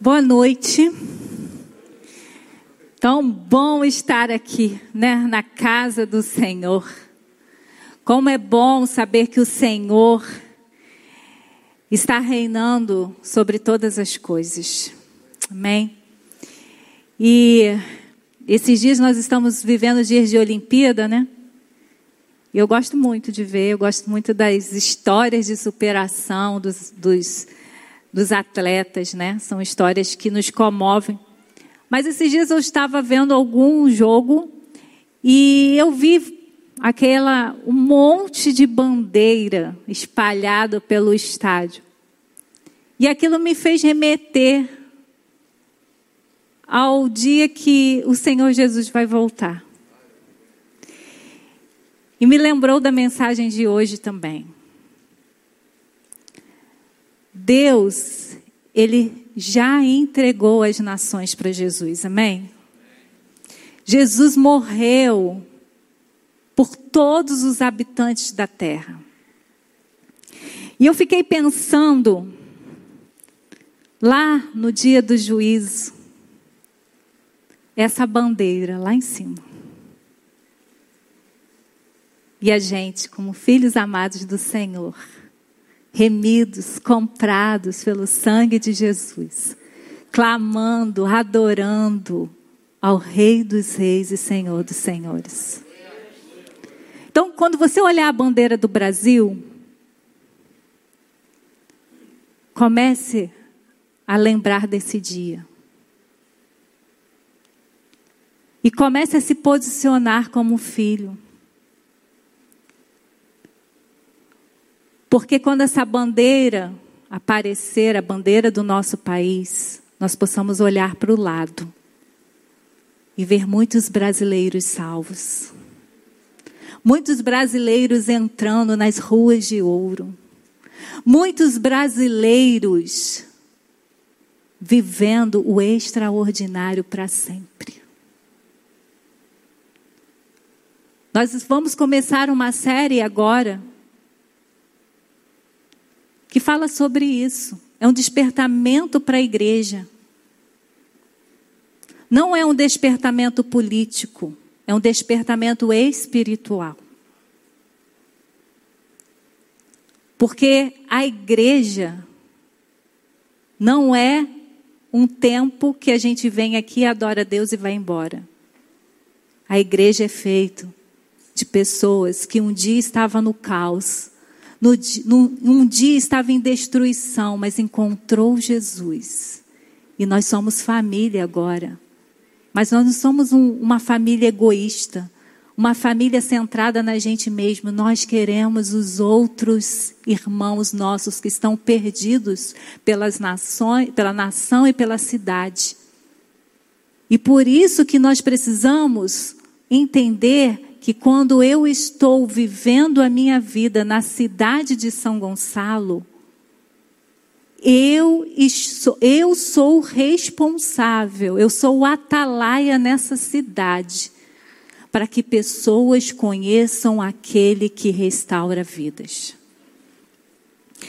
Boa noite. Tão bom estar aqui, né, na casa do Senhor. Como é bom saber que o Senhor está reinando sobre todas as coisas. Amém. E esses dias nós estamos vivendo dias de Olimpíada, né? Eu gosto muito de ver, eu gosto muito das histórias de superação dos, dos dos atletas, né? São histórias que nos comovem. Mas esses dias eu estava vendo algum jogo e eu vi aquela um monte de bandeira espalhado pelo estádio. E aquilo me fez remeter ao dia que o Senhor Jesus vai voltar. E me lembrou da mensagem de hoje também. Deus, ele já entregou as nações para Jesus, amém? Jesus morreu por todos os habitantes da terra. E eu fiquei pensando, lá no dia do juízo, essa bandeira lá em cima. E a gente, como filhos amados do Senhor, remidos, comprados pelo sangue de Jesus, clamando, adorando ao Rei dos Reis e Senhor dos Senhores. Então, quando você olhar a bandeira do Brasil, comece a lembrar desse dia. E comece a se posicionar como filho. Porque quando essa bandeira aparecer, a bandeira do nosso país, nós possamos olhar para o lado e ver muitos brasileiros salvos. Muitos brasileiros entrando nas ruas de ouro. Muitos brasileiros vivendo o extraordinário para sempre. Nós vamos começar uma série agora que fala sobre isso. É um despertamento para a igreja. Não é um despertamento político, é um despertamento espiritual. Porque a igreja não é um tempo que a gente vem aqui, adora a Deus e vai embora. A igreja é feito de pessoas que um dia estavam no caos, no, no, um dia estava em destruição, mas encontrou Jesus. E nós somos família agora. Mas nós não somos um, uma família egoísta, uma família centrada na gente mesmo. Nós queremos os outros irmãos nossos que estão perdidos pelas nações, pela nação e pela cidade. E por isso que nós precisamos entender que quando eu estou vivendo a minha vida na cidade de São Gonçalo, eu, eu sou responsável, eu sou o atalaia nessa cidade, para que pessoas conheçam aquele que restaura vidas.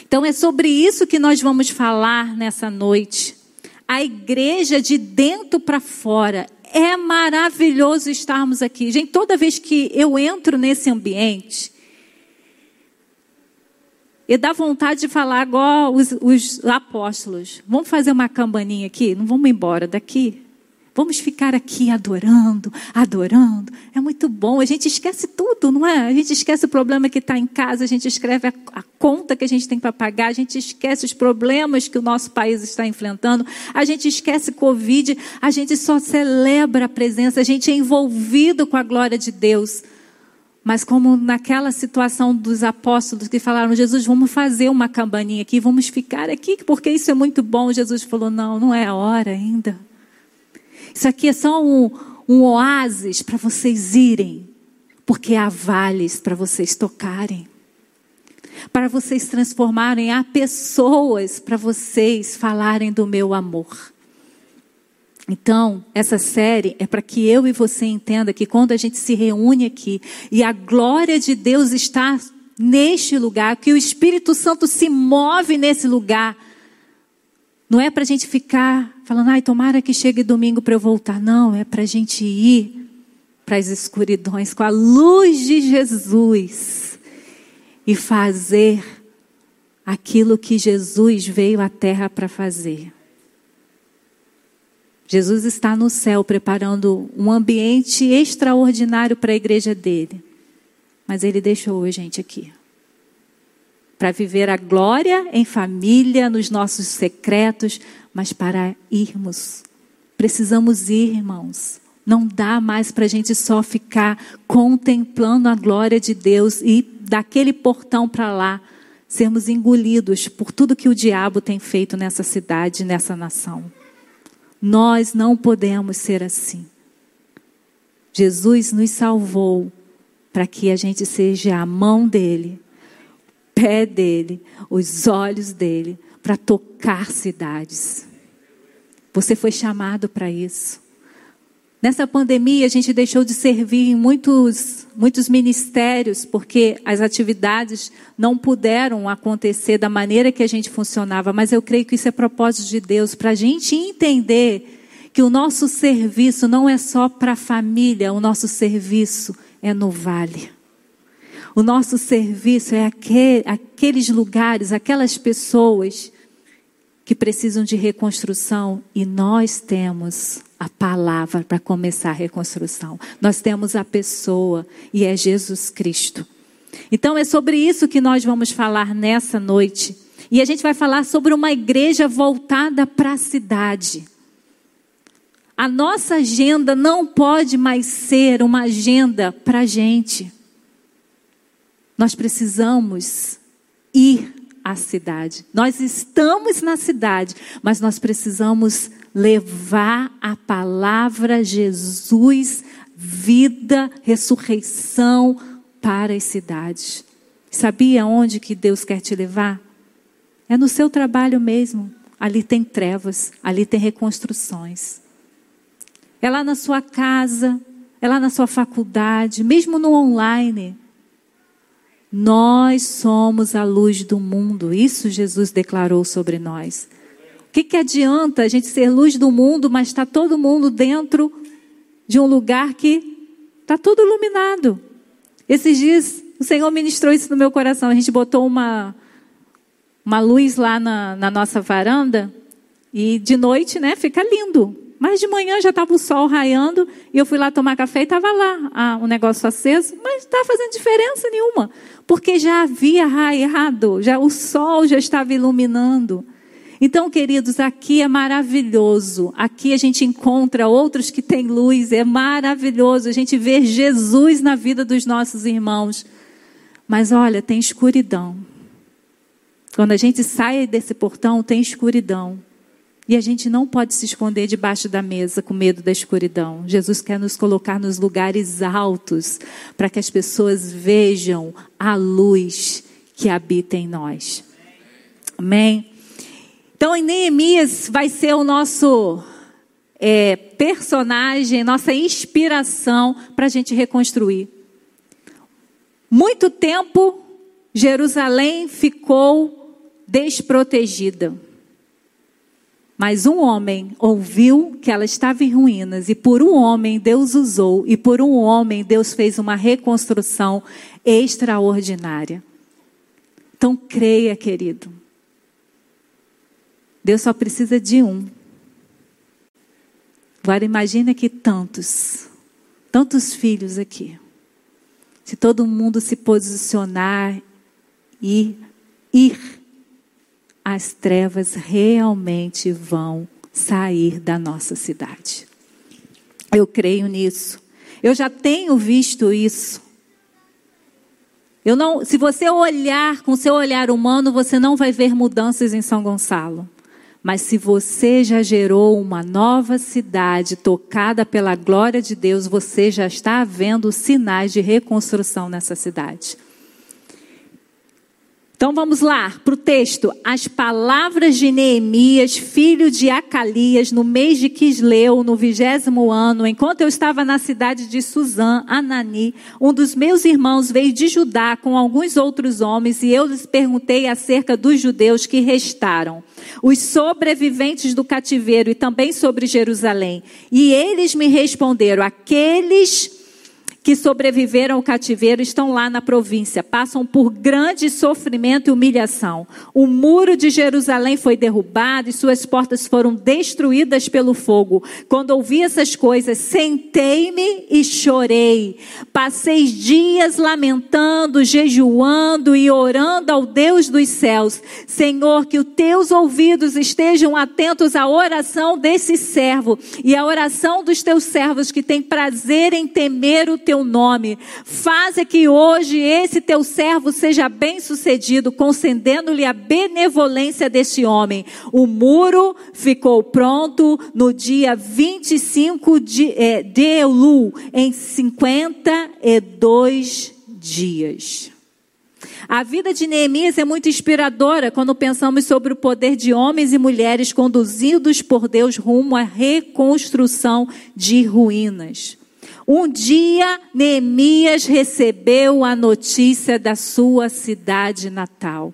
Então é sobre isso que nós vamos falar nessa noite. A igreja de dentro para fora é maravilhoso estarmos aqui. Gente, toda vez que eu entro nesse ambiente, e dá vontade de falar igual os, os apóstolos. Vamos fazer uma campaninha aqui? Não vamos embora daqui? Vamos ficar aqui adorando, adorando. É muito bom. A gente esquece tudo, não é? A gente esquece o problema que está em casa, a gente escreve a, a conta que a gente tem para pagar, a gente esquece os problemas que o nosso país está enfrentando, a gente esquece Covid, a gente só celebra a presença, a gente é envolvido com a glória de Deus. Mas como naquela situação dos apóstolos que falaram, Jesus, vamos fazer uma campainha aqui, vamos ficar aqui, porque isso é muito bom. Jesus falou, não, não é a hora ainda. Isso aqui é só um, um oásis para vocês irem, porque há vales para vocês tocarem, para vocês transformarem a pessoas, para vocês falarem do meu amor. Então, essa série é para que eu e você entenda que quando a gente se reúne aqui e a glória de Deus está neste lugar, que o Espírito Santo se move nesse lugar, não é para a gente ficar falando, ai, tomara que chegue domingo para eu voltar. Não, é para a gente ir para as escuridões com a luz de Jesus e fazer aquilo que Jesus veio à terra para fazer. Jesus está no céu preparando um ambiente extraordinário para a igreja dele. Mas ele deixou a gente aqui. Para viver a glória em família, nos nossos secretos, mas para irmos. Precisamos ir, irmãos. Não dá mais para a gente só ficar contemplando a glória de Deus e daquele portão para lá sermos engolidos por tudo que o diabo tem feito nessa cidade, nessa nação. Nós não podemos ser assim. Jesus nos salvou para que a gente seja a mão dele, pé dele, os olhos dele, para tocar cidades. Você foi chamado para isso. Nessa pandemia, a gente deixou de servir em muitos, muitos ministérios, porque as atividades não puderam acontecer da maneira que a gente funcionava. Mas eu creio que isso é propósito de Deus, para a gente entender que o nosso serviço não é só para a família, o nosso serviço é no vale. O nosso serviço é aquele, aqueles lugares, aquelas pessoas que precisam de reconstrução e nós temos a palavra para começar a reconstrução. Nós temos a pessoa e é Jesus Cristo. Então é sobre isso que nós vamos falar nessa noite. E a gente vai falar sobre uma igreja voltada para a cidade. A nossa agenda não pode mais ser uma agenda para a gente. Nós precisamos ir à cidade. Nós estamos na cidade, mas nós precisamos levar a palavra Jesus, vida, ressurreição para as cidades. Sabia onde que Deus quer te levar? É no seu trabalho mesmo. Ali tem trevas, ali tem reconstruções. É lá na sua casa, é lá na sua faculdade, mesmo no online. Nós somos a luz do mundo. Isso Jesus declarou sobre nós. O que, que adianta a gente ser luz do mundo, mas está todo mundo dentro de um lugar que está tudo iluminado? Esses dias o Senhor ministrou isso no meu coração. A gente botou uma, uma luz lá na, na nossa varanda e de noite, né, fica lindo. Mas de manhã já estava o sol raiando e eu fui lá tomar café e estava lá o negócio aceso, mas não estava fazendo diferença nenhuma, porque já havia raiado, já o sol já estava iluminando. Então, queridos, aqui é maravilhoso. Aqui a gente encontra outros que têm luz, é maravilhoso a gente ver Jesus na vida dos nossos irmãos. Mas olha, tem escuridão. Quando a gente sai desse portão, tem escuridão. E a gente não pode se esconder debaixo da mesa com medo da escuridão. Jesus quer nos colocar nos lugares altos para que as pessoas vejam a luz que habita em nós. Amém? Então, em Neemias vai ser o nosso é, personagem, nossa inspiração para a gente reconstruir. Muito tempo, Jerusalém ficou desprotegida. Mas um homem ouviu que ela estava em ruínas, e por um homem Deus usou, e por um homem Deus fez uma reconstrução extraordinária. Então creia, querido. Deus só precisa de um. Agora imagine que tantos, tantos filhos aqui. Se todo mundo se posicionar e ir as trevas realmente vão sair da nossa cidade. Eu creio nisso. Eu já tenho visto isso. Eu não, se você olhar com seu olhar humano, você não vai ver mudanças em São Gonçalo. Mas se você já gerou uma nova cidade tocada pela glória de Deus, você já está vendo sinais de reconstrução nessa cidade. Então vamos lá para o texto. As palavras de Neemias, filho de Acalias, no mês de Quisleu, no vigésimo ano, enquanto eu estava na cidade de Suzã, Anani, um dos meus irmãos veio de Judá com alguns outros homens e eu lhes perguntei acerca dos judeus que restaram, os sobreviventes do cativeiro e também sobre Jerusalém. E eles me responderam: aqueles que sobreviveram ao cativeiro estão lá na província, passam por grande sofrimento e humilhação. O muro de Jerusalém foi derrubado e suas portas foram destruídas pelo fogo. Quando ouvi essas coisas, sentei-me e chorei. Passei dias lamentando, jejuando e orando ao Deus dos céus. Senhor, que os teus ouvidos estejam atentos à oração desse servo e à oração dos teus servos que têm prazer em temer o teu nome. Faze que hoje esse teu servo seja bem sucedido, concedendo-lhe a benevolência deste homem. O muro ficou pronto no dia 25 de, é, de Elu, em 52 dias. A vida de Neemias é muito inspiradora quando pensamos sobre o poder de homens e mulheres conduzidos por Deus rumo à reconstrução de ruínas. Um dia, Neemias recebeu a notícia da sua cidade natal.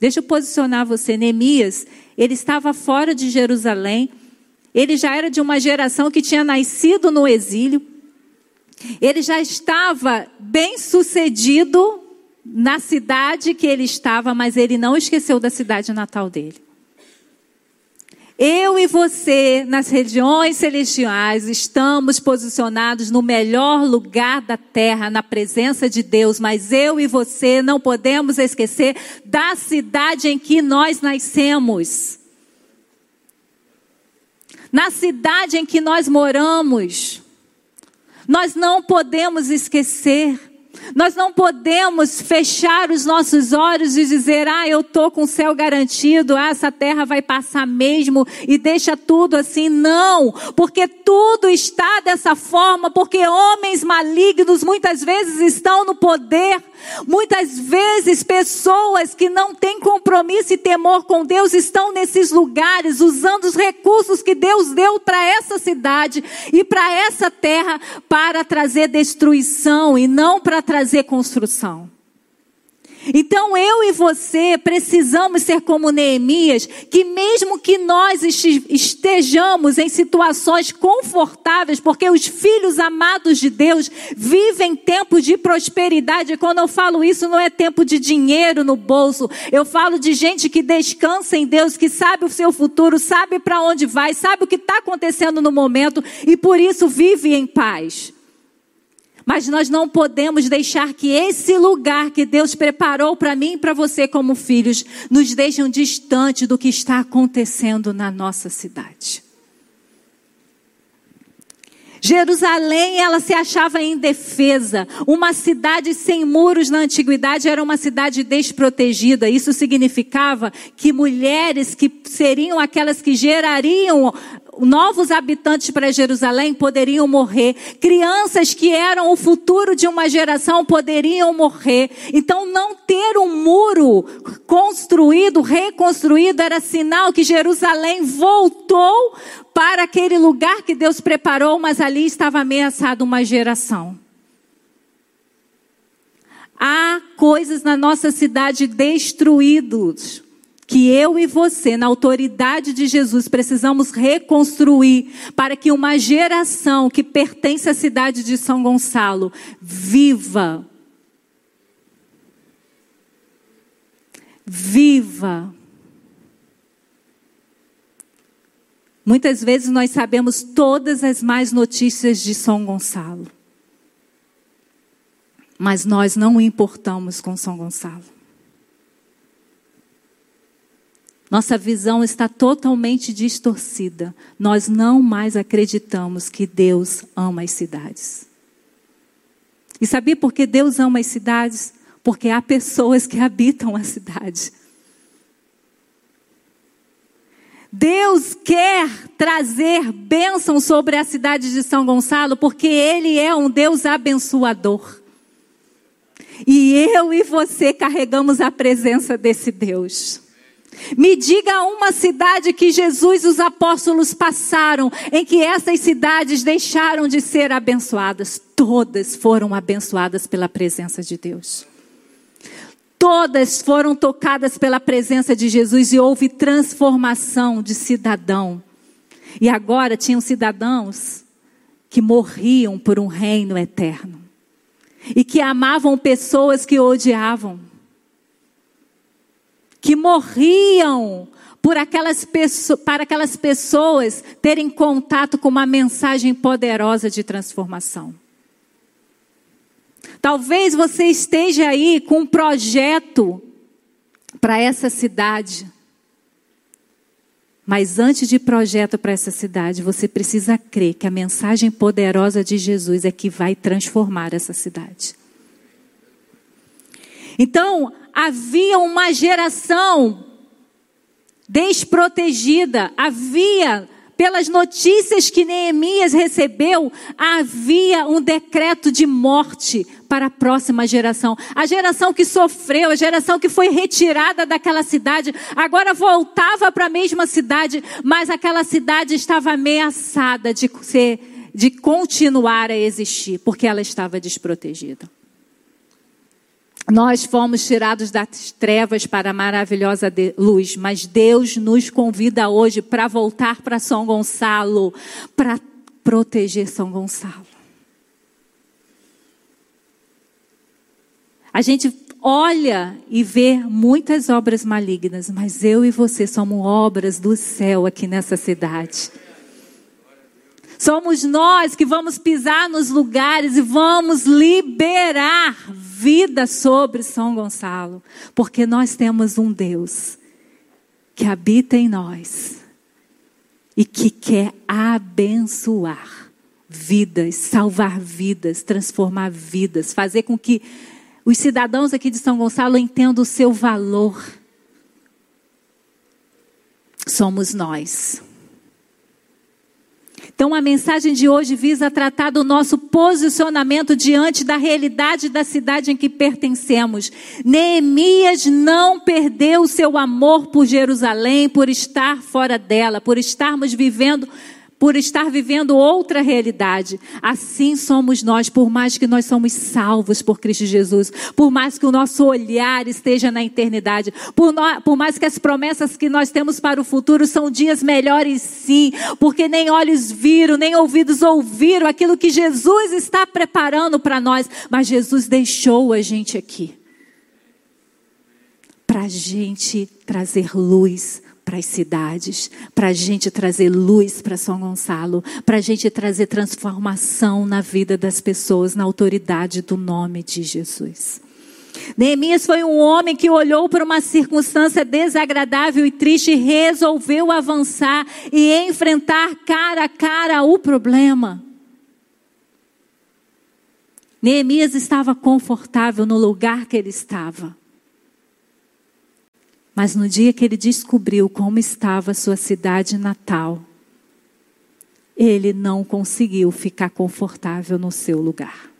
Deixa eu posicionar você. Neemias, ele estava fora de Jerusalém. Ele já era de uma geração que tinha nascido no exílio. Ele já estava bem sucedido na cidade que ele estava, mas ele não esqueceu da cidade natal dele. Eu e você, nas regiões celestiais, estamos posicionados no melhor lugar da terra, na presença de Deus, mas eu e você não podemos esquecer da cidade em que nós nascemos. Na cidade em que nós moramos. Nós não podemos esquecer. Nós não podemos fechar os nossos olhos e dizer, ah, eu estou com o céu garantido, ah, essa terra vai passar mesmo e deixa tudo assim. Não, porque tudo está dessa forma, porque homens malignos muitas vezes estão no poder Muitas vezes pessoas que não têm compromisso e temor com Deus estão nesses lugares usando os recursos que Deus deu para essa cidade e para essa terra para trazer destruição e não para trazer construção. Então eu e você precisamos ser como Neemias, que mesmo que nós estejamos em situações confortáveis, porque os filhos amados de Deus vivem tempos de prosperidade. Quando eu falo isso, não é tempo de dinheiro no bolso. Eu falo de gente que descansa em Deus, que sabe o seu futuro, sabe para onde vai, sabe o que está acontecendo no momento e por isso vive em paz. Mas nós não podemos deixar que esse lugar que Deus preparou para mim e para você como filhos nos deixem distante do que está acontecendo na nossa cidade. Jerusalém, ela se achava indefesa. Uma cidade sem muros na antiguidade era uma cidade desprotegida. Isso significava que mulheres que seriam aquelas que gerariam novos habitantes para Jerusalém poderiam morrer, crianças que eram o futuro de uma geração poderiam morrer. Então, não ter um muro construído, reconstruído, era sinal que Jerusalém voltou para aquele lugar que Deus preparou, mas ali estava ameaçada uma geração. Há coisas na nossa cidade destruídos que eu e você, na autoridade de Jesus, precisamos reconstruir para que uma geração que pertence à cidade de São Gonçalo viva. Viva. Muitas vezes nós sabemos todas as más notícias de São Gonçalo. Mas nós não importamos com São Gonçalo. Nossa visão está totalmente distorcida. Nós não mais acreditamos que Deus ama as cidades. E sabia por que Deus ama as cidades? Porque há pessoas que habitam a cidade. Deus quer trazer bênção sobre a cidade de São Gonçalo, porque Ele é um Deus abençoador. E eu e você carregamos a presença desse Deus. Me diga uma cidade que Jesus e os apóstolos passaram, em que essas cidades deixaram de ser abençoadas. Todas foram abençoadas pela presença de Deus. Todas foram tocadas pela presença de Jesus e houve transformação de cidadão. E agora tinham cidadãos que morriam por um reino eterno e que amavam pessoas que odiavam que morriam por aquelas para aquelas pessoas terem contato com uma mensagem poderosa de transformação. Talvez você esteja aí com um projeto para essa cidade. Mas antes de projeto para essa cidade, você precisa crer que a mensagem poderosa de Jesus é que vai transformar essa cidade. Então, havia uma geração desprotegida, havia pelas notícias que Neemias recebeu, havia um decreto de morte para a próxima geração. A geração que sofreu, a geração que foi retirada daquela cidade, agora voltava para a mesma cidade, mas aquela cidade estava ameaçada de ser, de continuar a existir, porque ela estava desprotegida. Nós fomos tirados das trevas para a maravilhosa luz, mas Deus nos convida hoje para voltar para São Gonçalo, para proteger São Gonçalo. A gente olha e vê muitas obras malignas, mas eu e você somos obras do céu aqui nessa cidade. Somos nós que vamos pisar nos lugares e vamos liberar vida sobre São Gonçalo, porque nós temos um Deus que habita em nós e que quer abençoar vidas, salvar vidas, transformar vidas, fazer com que os cidadãos aqui de São Gonçalo entendam o seu valor. Somos nós. Então, a mensagem de hoje visa tratar do nosso posicionamento diante da realidade da cidade em que pertencemos. Neemias não perdeu o seu amor por Jerusalém, por estar fora dela, por estarmos vivendo por estar vivendo outra realidade. Assim somos nós, por mais que nós somos salvos por Cristo Jesus, por mais que o nosso olhar esteja na eternidade, por, no, por mais que as promessas que nós temos para o futuro são dias melhores sim, porque nem olhos viram, nem ouvidos ouviram aquilo que Jesus está preparando para nós, mas Jesus deixou a gente aqui. Para a gente trazer luz para as cidades, para a gente trazer luz para São Gonçalo, para a gente trazer transformação na vida das pessoas, na autoridade do nome de Jesus. Neemias foi um homem que olhou para uma circunstância desagradável e triste e resolveu avançar e enfrentar cara a cara o problema. Neemias estava confortável no lugar que ele estava. Mas no dia que ele descobriu como estava sua cidade natal, ele não conseguiu ficar confortável no seu lugar.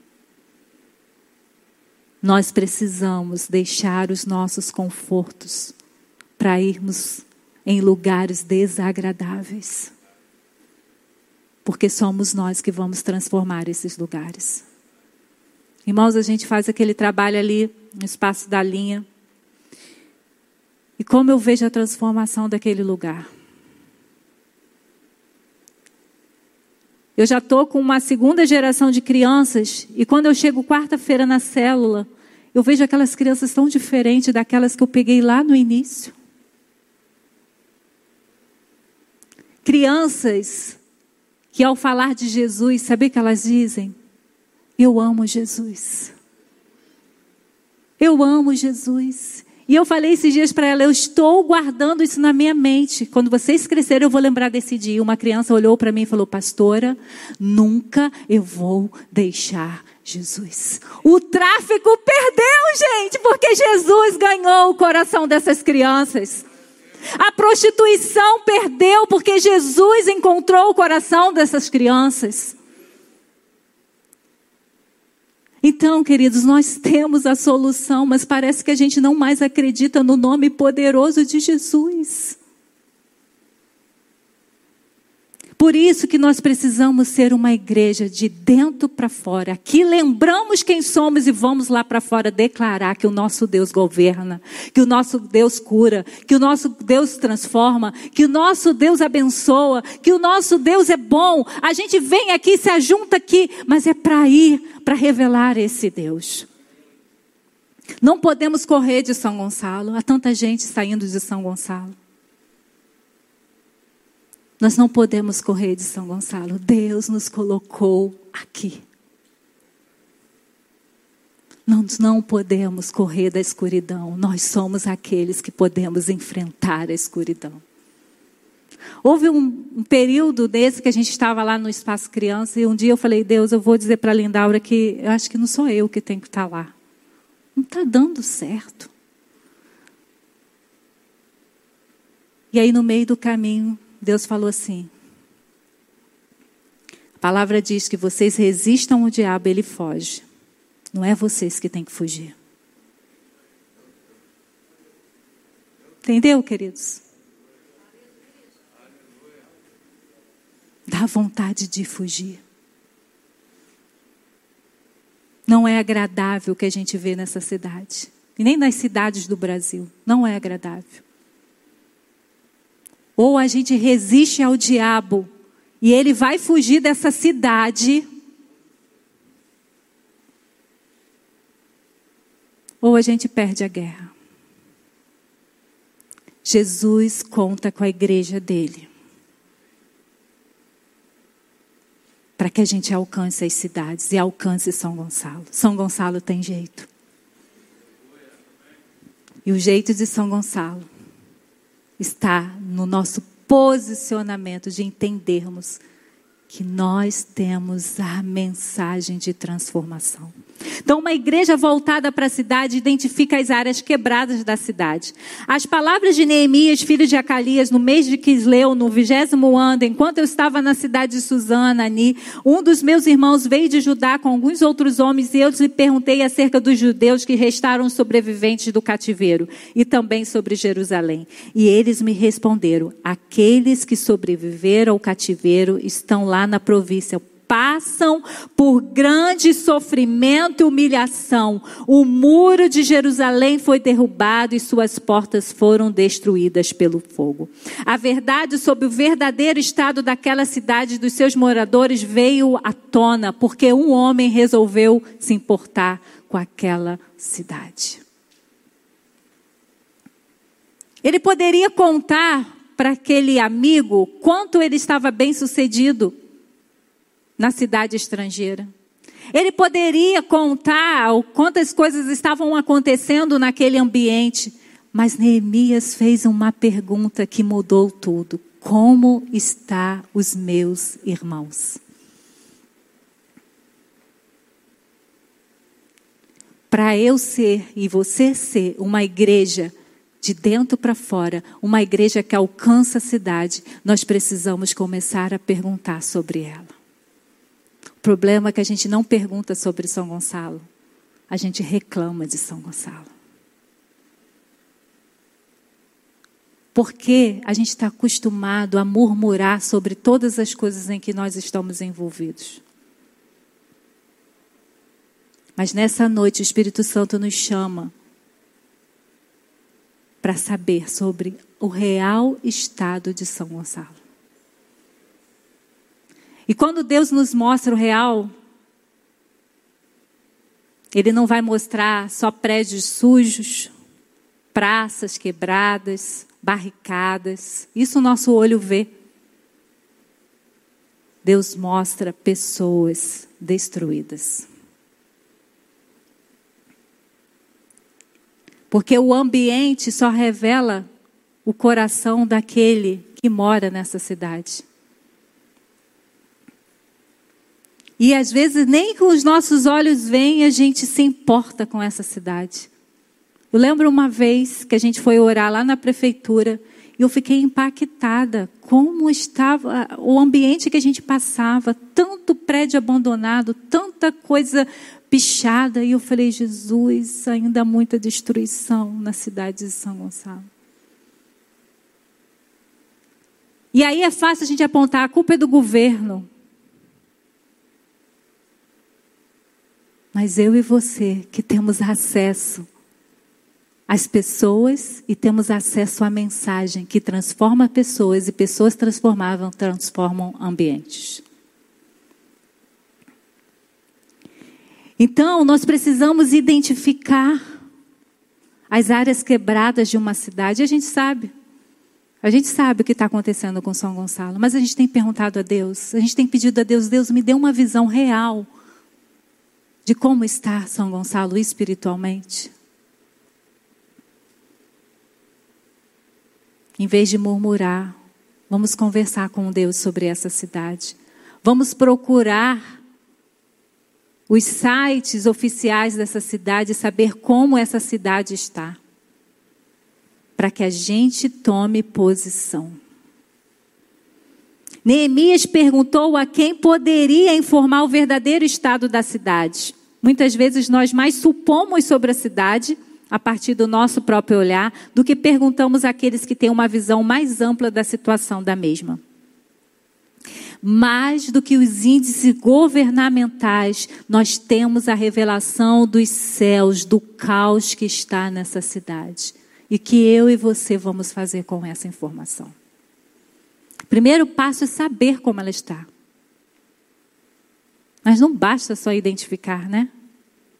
Nós precisamos deixar os nossos confortos para irmos em lugares desagradáveis. Porque somos nós que vamos transformar esses lugares. Irmãos, a gente faz aquele trabalho ali no espaço da linha. E como eu vejo a transformação daquele lugar. Eu já estou com uma segunda geração de crianças, e quando eu chego quarta-feira na célula, eu vejo aquelas crianças tão diferentes daquelas que eu peguei lá no início. Crianças que, ao falar de Jesus, sabe o que elas dizem? Eu amo Jesus. Eu amo Jesus. E eu falei esses dias para ela, eu estou guardando isso na minha mente. Quando vocês crescerem, eu vou lembrar desse dia. Uma criança olhou para mim e falou: Pastora, nunca eu vou deixar Jesus. O tráfico perdeu, gente, porque Jesus ganhou o coração dessas crianças. A prostituição perdeu porque Jesus encontrou o coração dessas crianças. Então, queridos, nós temos a solução, mas parece que a gente não mais acredita no nome poderoso de Jesus. Por isso que nós precisamos ser uma igreja de dentro para fora. Aqui lembramos quem somos e vamos lá para fora declarar que o nosso Deus governa, que o nosso Deus cura, que o nosso Deus transforma, que o nosso Deus abençoa, que o nosso Deus é bom. A gente vem aqui, se ajunta aqui, mas é para ir, para revelar esse Deus. Não podemos correr de São Gonçalo. Há tanta gente saindo de São Gonçalo. Nós não podemos correr de São Gonçalo. Deus nos colocou aqui. Nós não podemos correr da escuridão. Nós somos aqueles que podemos enfrentar a escuridão. Houve um, um, período desse que a gente estava lá no Espaço Criança e um dia eu falei, Deus, eu vou dizer para a Lindaura que eu acho que não sou eu que tenho que estar lá. Não está dando certo. E aí no meio do caminho Deus falou assim: a palavra diz que vocês resistam ao diabo, ele foge. Não é vocês que têm que fugir. Entendeu, queridos? Dá vontade de fugir. Não é agradável o que a gente vê nessa cidade. E nem nas cidades do Brasil. Não é agradável. Ou a gente resiste ao diabo e ele vai fugir dessa cidade. Ou a gente perde a guerra. Jesus conta com a igreja dele. Para que a gente alcance as cidades e alcance São Gonçalo. São Gonçalo tem jeito. E o jeito de São Gonçalo está no nosso posicionamento de entendermos que nós temos a mensagem de transformação. Então, uma igreja voltada para a cidade identifica as áreas quebradas da cidade. As palavras de Neemias, filho de Acalias, no mês de Quisleu, no vigésimo ano, enquanto eu estava na cidade de Susana, ali, um dos meus irmãos veio de Judá com alguns outros homens e eu lhe perguntei acerca dos judeus que restaram sobreviventes do cativeiro e também sobre Jerusalém. E eles me responderam: aqueles que sobreviveram ao cativeiro estão lá na província passam por grande sofrimento e humilhação. O muro de Jerusalém foi derrubado e suas portas foram destruídas pelo fogo. A verdade sobre o verdadeiro estado daquela cidade e dos seus moradores veio à tona, porque um homem resolveu se importar com aquela cidade. Ele poderia contar para aquele amigo quanto ele estava bem sucedido na cidade estrangeira. Ele poderia contar quantas coisas estavam acontecendo naquele ambiente, mas Neemias fez uma pergunta que mudou tudo: Como está os meus irmãos? Para eu ser e você ser uma igreja de dentro para fora, uma igreja que alcança a cidade, nós precisamos começar a perguntar sobre ela problema é que a gente não pergunta sobre São Gonçalo, a gente reclama de São Gonçalo. Porque a gente está acostumado a murmurar sobre todas as coisas em que nós estamos envolvidos. Mas nessa noite o Espírito Santo nos chama para saber sobre o real estado de São Gonçalo. E quando Deus nos mostra o real, Ele não vai mostrar só prédios sujos, praças quebradas, barricadas. Isso o nosso olho vê. Deus mostra pessoas destruídas. Porque o ambiente só revela o coração daquele que mora nessa cidade. E às vezes nem com os nossos olhos veem a gente se importa com essa cidade. Eu lembro uma vez que a gente foi orar lá na prefeitura e eu fiquei impactada como estava o ambiente que a gente passava, tanto prédio abandonado, tanta coisa pichada. E eu falei, Jesus, ainda há muita destruição na cidade de São Gonçalo. E aí é fácil a gente apontar, a culpa é do governo. Mas eu e você que temos acesso às pessoas e temos acesso à mensagem que transforma pessoas e pessoas transformavam, transformam ambientes. Então, nós precisamos identificar as áreas quebradas de uma cidade. A gente sabe. A gente sabe o que está acontecendo com São Gonçalo, mas a gente tem perguntado a Deus, a gente tem pedido a Deus, Deus me dê uma visão real de como está São Gonçalo espiritualmente. Em vez de murmurar, vamos conversar com Deus sobre essa cidade. Vamos procurar os sites oficiais dessa cidade e saber como essa cidade está, para que a gente tome posição. Neemias perguntou a quem poderia informar o verdadeiro estado da cidade. Muitas vezes nós mais supomos sobre a cidade a partir do nosso próprio olhar do que perguntamos àqueles que têm uma visão mais ampla da situação da mesma mais do que os índices governamentais, nós temos a revelação dos céus, do caos que está nessa cidade. E que eu e você vamos fazer com essa informação. Primeiro passo é saber como ela está. Mas não basta só identificar, né?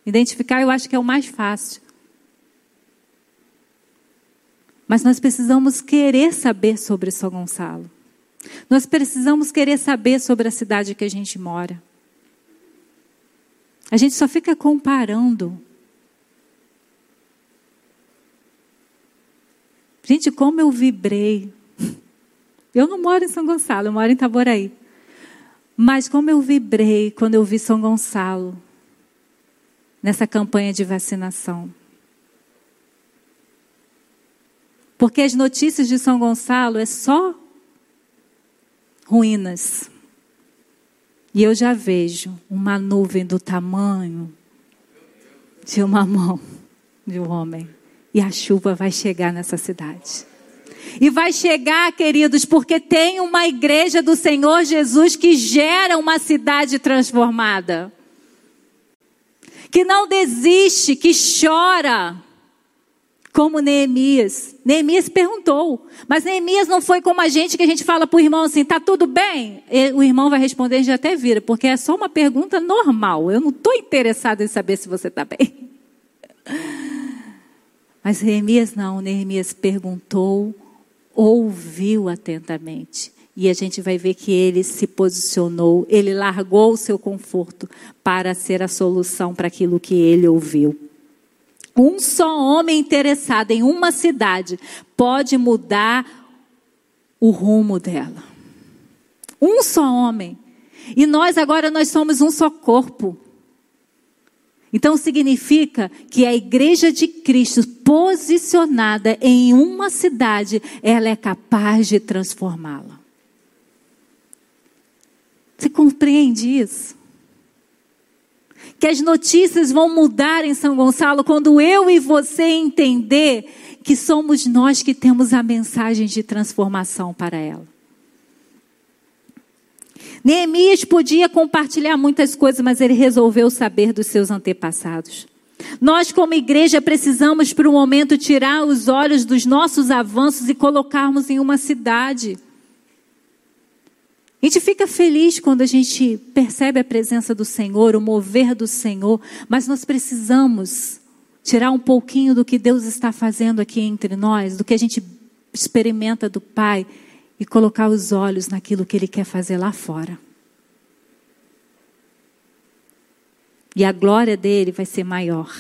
Identificar eu acho que é o mais fácil. Mas nós precisamos querer saber sobre São Gonçalo. Nós precisamos querer saber sobre a cidade que a gente mora. A gente só fica comparando. Gente, como eu vibrei. Eu não moro em São Gonçalo, eu moro em Itaboraí. Mas como eu vibrei quando eu vi São Gonçalo nessa campanha de vacinação. Porque as notícias de São Gonçalo é só ruínas. E eu já vejo uma nuvem do tamanho de uma mão de um homem. E a chuva vai chegar nessa cidade. E vai chegar, queridos, porque tem uma igreja do Senhor Jesus que gera uma cidade transformada. Que não desiste, que chora, como Neemias. Neemias perguntou, mas Neemias não foi como a gente que a gente fala para o irmão assim, tá tudo bem? E o irmão vai responder, gente até vira, porque é só uma pergunta normal. Eu não estou interessado em saber se você está bem. Mas Neemias não, Neemias perguntou, ouviu atentamente. E a gente vai ver que ele se posicionou, ele largou o seu conforto para ser a solução para aquilo que ele ouviu. Um só homem interessado em uma cidade pode mudar o rumo dela. Um só homem. E nós agora nós somos um só corpo. Então significa que a igreja de Cristo posicionada em uma cidade, ela é capaz de transformá-la. Você compreende isso? que as notícias vão mudar em São Gonçalo quando eu e você entender que somos nós que temos a mensagem de transformação para ela. Neemias podia compartilhar muitas coisas, mas ele resolveu saber dos seus antepassados. Nós, como igreja, precisamos, por um momento, tirar os olhos dos nossos avanços e colocarmos em uma cidade. A gente fica feliz quando a gente percebe a presença do Senhor, o mover do Senhor, mas nós precisamos tirar um pouquinho do que Deus está fazendo aqui entre nós, do que a gente experimenta do Pai e colocar os olhos naquilo que Ele quer fazer lá fora. E a glória dele vai ser maior.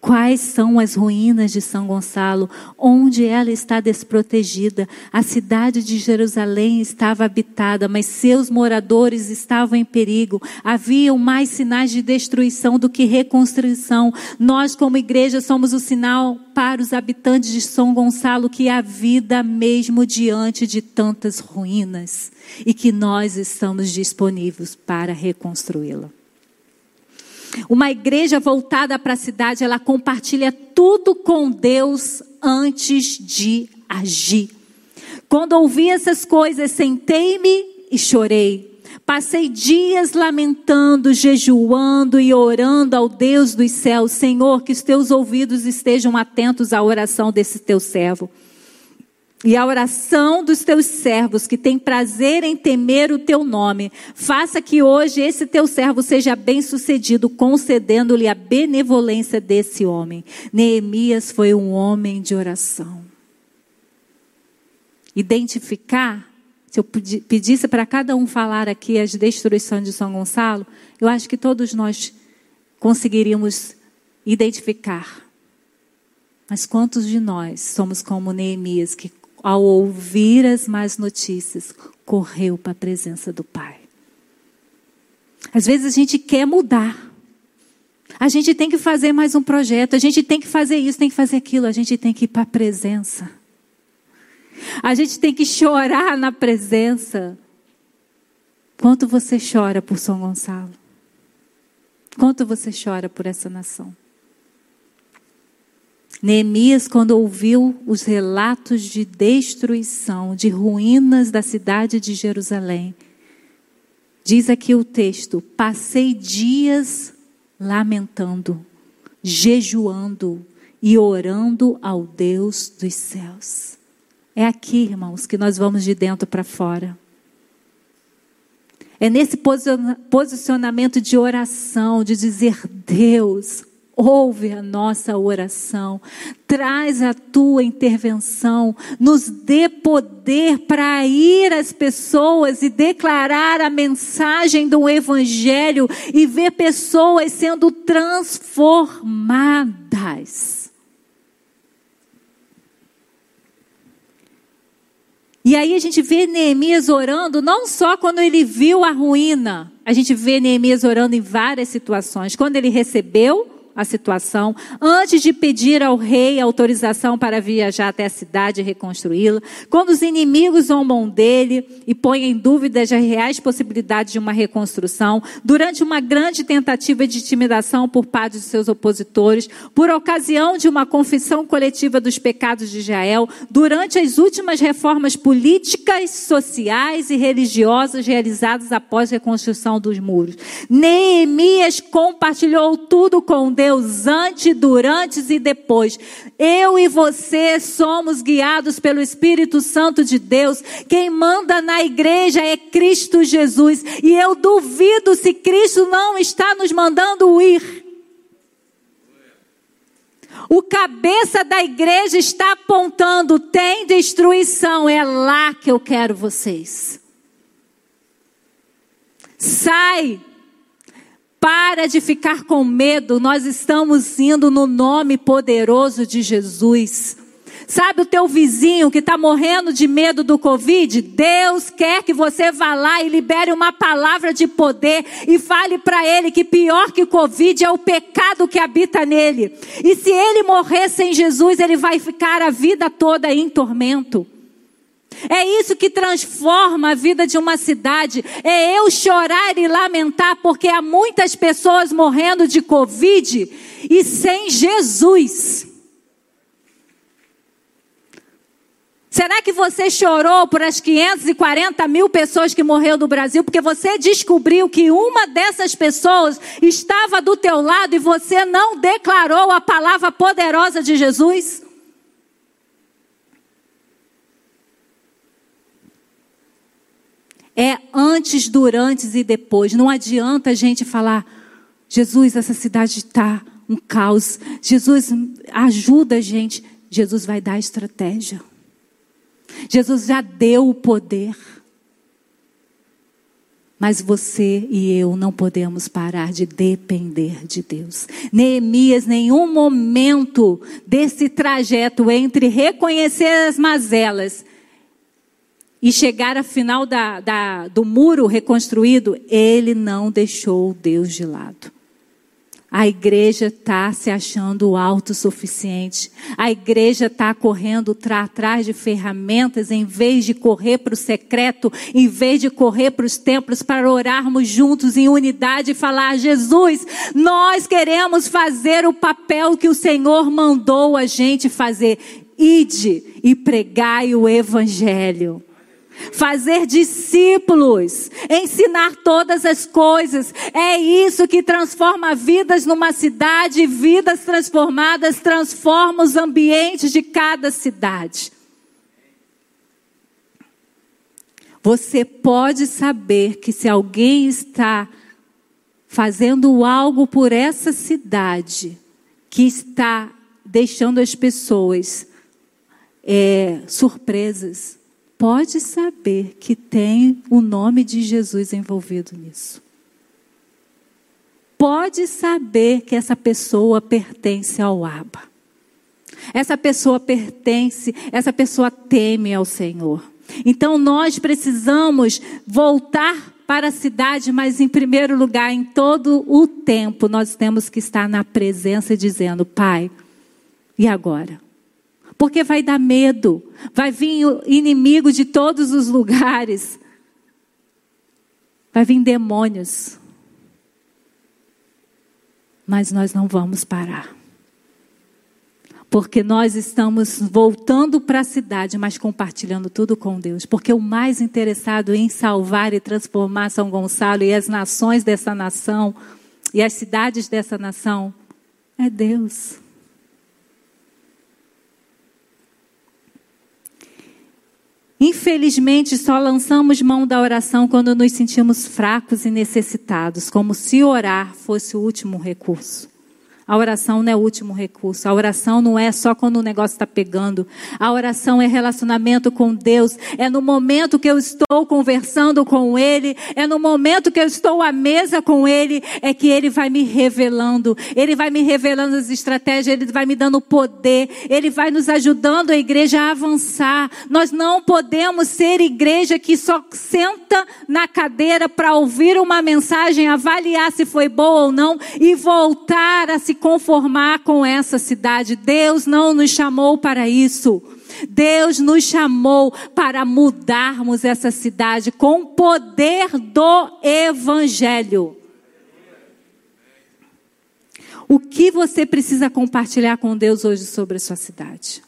Quais são as ruínas de São Gonçalo, onde ela está desprotegida? A cidade de Jerusalém estava habitada, mas seus moradores estavam em perigo. Haviam mais sinais de destruição do que reconstrução. Nós, como igreja, somos o sinal para os habitantes de São Gonçalo que há vida mesmo diante de tantas ruínas e que nós estamos disponíveis para reconstruí-la. Uma igreja voltada para a cidade, ela compartilha tudo com Deus antes de agir. Quando ouvi essas coisas, sentei-me e chorei. Passei dias lamentando, jejuando e orando ao Deus dos céus. Senhor, que os teus ouvidos estejam atentos à oração desse teu servo. E a oração dos teus servos que têm prazer em temer o teu nome, faça que hoje esse teu servo seja bem-sucedido, concedendo-lhe a benevolência desse homem. Neemias foi um homem de oração. Identificar se eu pedisse para cada um falar aqui as destruições de São Gonçalo, eu acho que todos nós conseguiríamos identificar. Mas quantos de nós somos como Neemias, que ao ouvir as más notícias, correu para a presença do Pai? Às vezes a gente quer mudar. A gente tem que fazer mais um projeto, a gente tem que fazer isso, tem que fazer aquilo, a gente tem que ir para a presença. A gente tem que chorar na presença. Quanto você chora por São Gonçalo? Quanto você chora por essa nação? Neemias, quando ouviu os relatos de destruição, de ruínas da cidade de Jerusalém, diz aqui o texto: passei dias lamentando, jejuando e orando ao Deus dos céus. É aqui, irmãos, que nós vamos de dentro para fora. É nesse posicionamento de oração, de dizer: Deus, ouve a nossa oração, traz a tua intervenção, nos dê poder para ir às pessoas e declarar a mensagem do Evangelho e ver pessoas sendo transformadas. E aí a gente vê Neemias orando, não só quando ele viu a ruína, a gente vê Neemias orando em várias situações. Quando ele recebeu a situação, antes de pedir ao rei autorização para viajar até a cidade e reconstruí-la, quando os inimigos zombam dele e põem em dúvida as reais possibilidades de uma reconstrução, durante uma grande tentativa de intimidação por parte de seus opositores, por ocasião de uma confissão coletiva dos pecados de Israel, durante as últimas reformas políticas, sociais e religiosas realizadas após a reconstrução dos muros. Neemias compartilhou tudo com Deus antes, durante e depois. Eu e você somos guiados pelo Espírito Santo de Deus. Quem manda na igreja é Cristo Jesus. E eu duvido se Cristo não está nos mandando ir. O cabeça da igreja está apontando: tem destruição, é lá que eu quero vocês. Sai para de ficar com medo, nós estamos indo no nome poderoso de Jesus. Sabe o teu vizinho que está morrendo de medo do Covid? Deus quer que você vá lá e libere uma palavra de poder e fale para ele que pior que o Covid é o pecado que habita nele. E se ele morrer sem Jesus, ele vai ficar a vida toda em tormento. É isso que transforma a vida de uma cidade. É eu chorar e lamentar porque há muitas pessoas morrendo de Covid e sem Jesus. Será que você chorou por as 540 mil pessoas que morreram no Brasil porque você descobriu que uma dessas pessoas estava do teu lado e você não declarou a palavra poderosa de Jesus? É antes, durante e depois. Não adianta a gente falar, Jesus, essa cidade está um caos. Jesus, ajuda a gente. Jesus vai dar estratégia. Jesus já deu o poder. Mas você e eu não podemos parar de depender de Deus. Neemias, nenhum momento desse trajeto entre reconhecer as mazelas e chegar ao final da, da, do muro reconstruído, ele não deixou Deus de lado. A igreja está se achando autossuficiente. A igreja está correndo atrás de ferramentas em vez de correr para o secreto, em vez de correr para os templos para orarmos juntos em unidade e falar: Jesus, nós queremos fazer o papel que o Senhor mandou a gente fazer. Ide e pregai o evangelho fazer discípulos, ensinar todas as coisas. É isso que transforma vidas numa cidade, vidas transformadas transformam os ambientes de cada cidade. Você pode saber que se alguém está fazendo algo por essa cidade, que está deixando as pessoas é, surpresas, pode saber que tem o nome de Jesus envolvido nisso. Pode saber que essa pessoa pertence ao Abba. Essa pessoa pertence, essa pessoa teme ao Senhor. Então nós precisamos voltar para a cidade, mas em primeiro lugar, em todo o tempo, nós temos que estar na presença dizendo: Pai, e agora? Porque vai dar medo, vai vir inimigo de todos os lugares, vai vir demônios. Mas nós não vamos parar. Porque nós estamos voltando para a cidade, mas compartilhando tudo com Deus. Porque o mais interessado em salvar e transformar São Gonçalo e as nações dessa nação e as cidades dessa nação é Deus. Infelizmente, só lançamos mão da oração quando nos sentimos fracos e necessitados, como se orar fosse o último recurso. A oração não é o último recurso. A oração não é só quando o negócio está pegando. A oração é relacionamento com Deus. É no momento que eu estou conversando com Ele. É no momento que eu estou à mesa com Ele. É que Ele vai me revelando. Ele vai me revelando as estratégias. Ele vai me dando poder. Ele vai nos ajudando a igreja a avançar. Nós não podemos ser igreja que só senta na cadeira para ouvir uma mensagem, avaliar se foi boa ou não e voltar a se conformar com essa cidade. Deus não nos chamou para isso. Deus nos chamou para mudarmos essa cidade com o poder do Evangelho. O que você precisa compartilhar com Deus hoje sobre a sua cidade?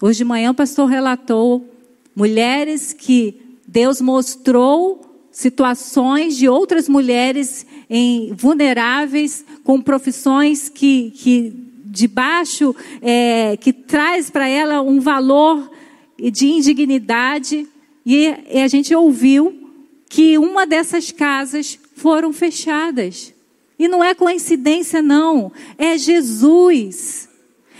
Hoje de manhã o pastor relatou mulheres que Deus mostrou situações de outras mulheres em, vulneráveis, com profissões que, que de baixo, é, que traz para ela um valor de indignidade. E, e a gente ouviu que uma dessas casas foram fechadas. E não é coincidência, não. É Jesus.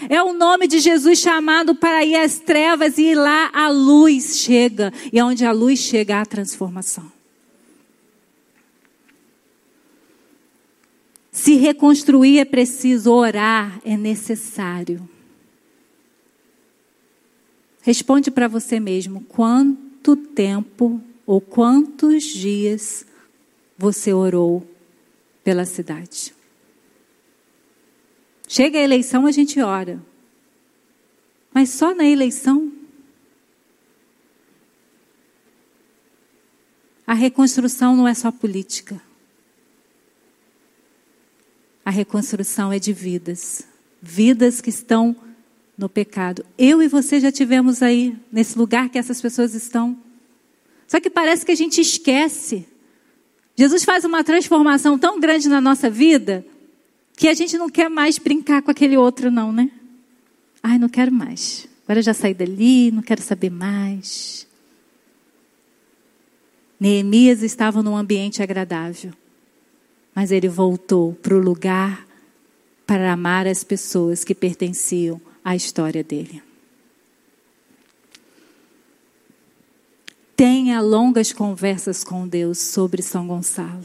É o nome de Jesus chamado para ir às trevas e lá a luz chega. E onde a luz chega, há transformação. Se reconstruir é preciso, orar é necessário. Responde para você mesmo: quanto tempo ou quantos dias você orou pela cidade? Chega a eleição, a gente ora. Mas só na eleição? A reconstrução não é só política. A reconstrução é de vidas, vidas que estão no pecado. Eu e você já tivemos aí nesse lugar que essas pessoas estão. Só que parece que a gente esquece. Jesus faz uma transformação tão grande na nossa vida que a gente não quer mais brincar com aquele outro, não, né? Ai, não quero mais. Agora eu já saí dali, não quero saber mais. Neemias estava num ambiente agradável mas ele voltou para o lugar para amar as pessoas que pertenciam à história dele. Tenha longas conversas com Deus sobre São Gonçalo.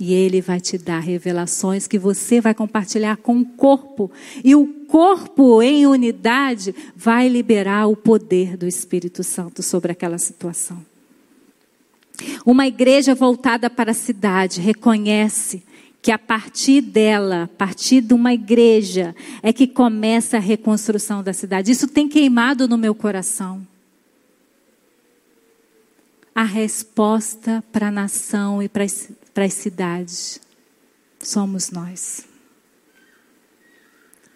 E Ele vai te dar revelações que você vai compartilhar com o corpo. E o corpo, em unidade, vai liberar o poder do Espírito Santo sobre aquela situação. Uma igreja voltada para a cidade reconhece que a partir dela, a partir de uma igreja, é que começa a reconstrução da cidade. Isso tem queimado no meu coração. A resposta para a nação e para as cidades somos nós.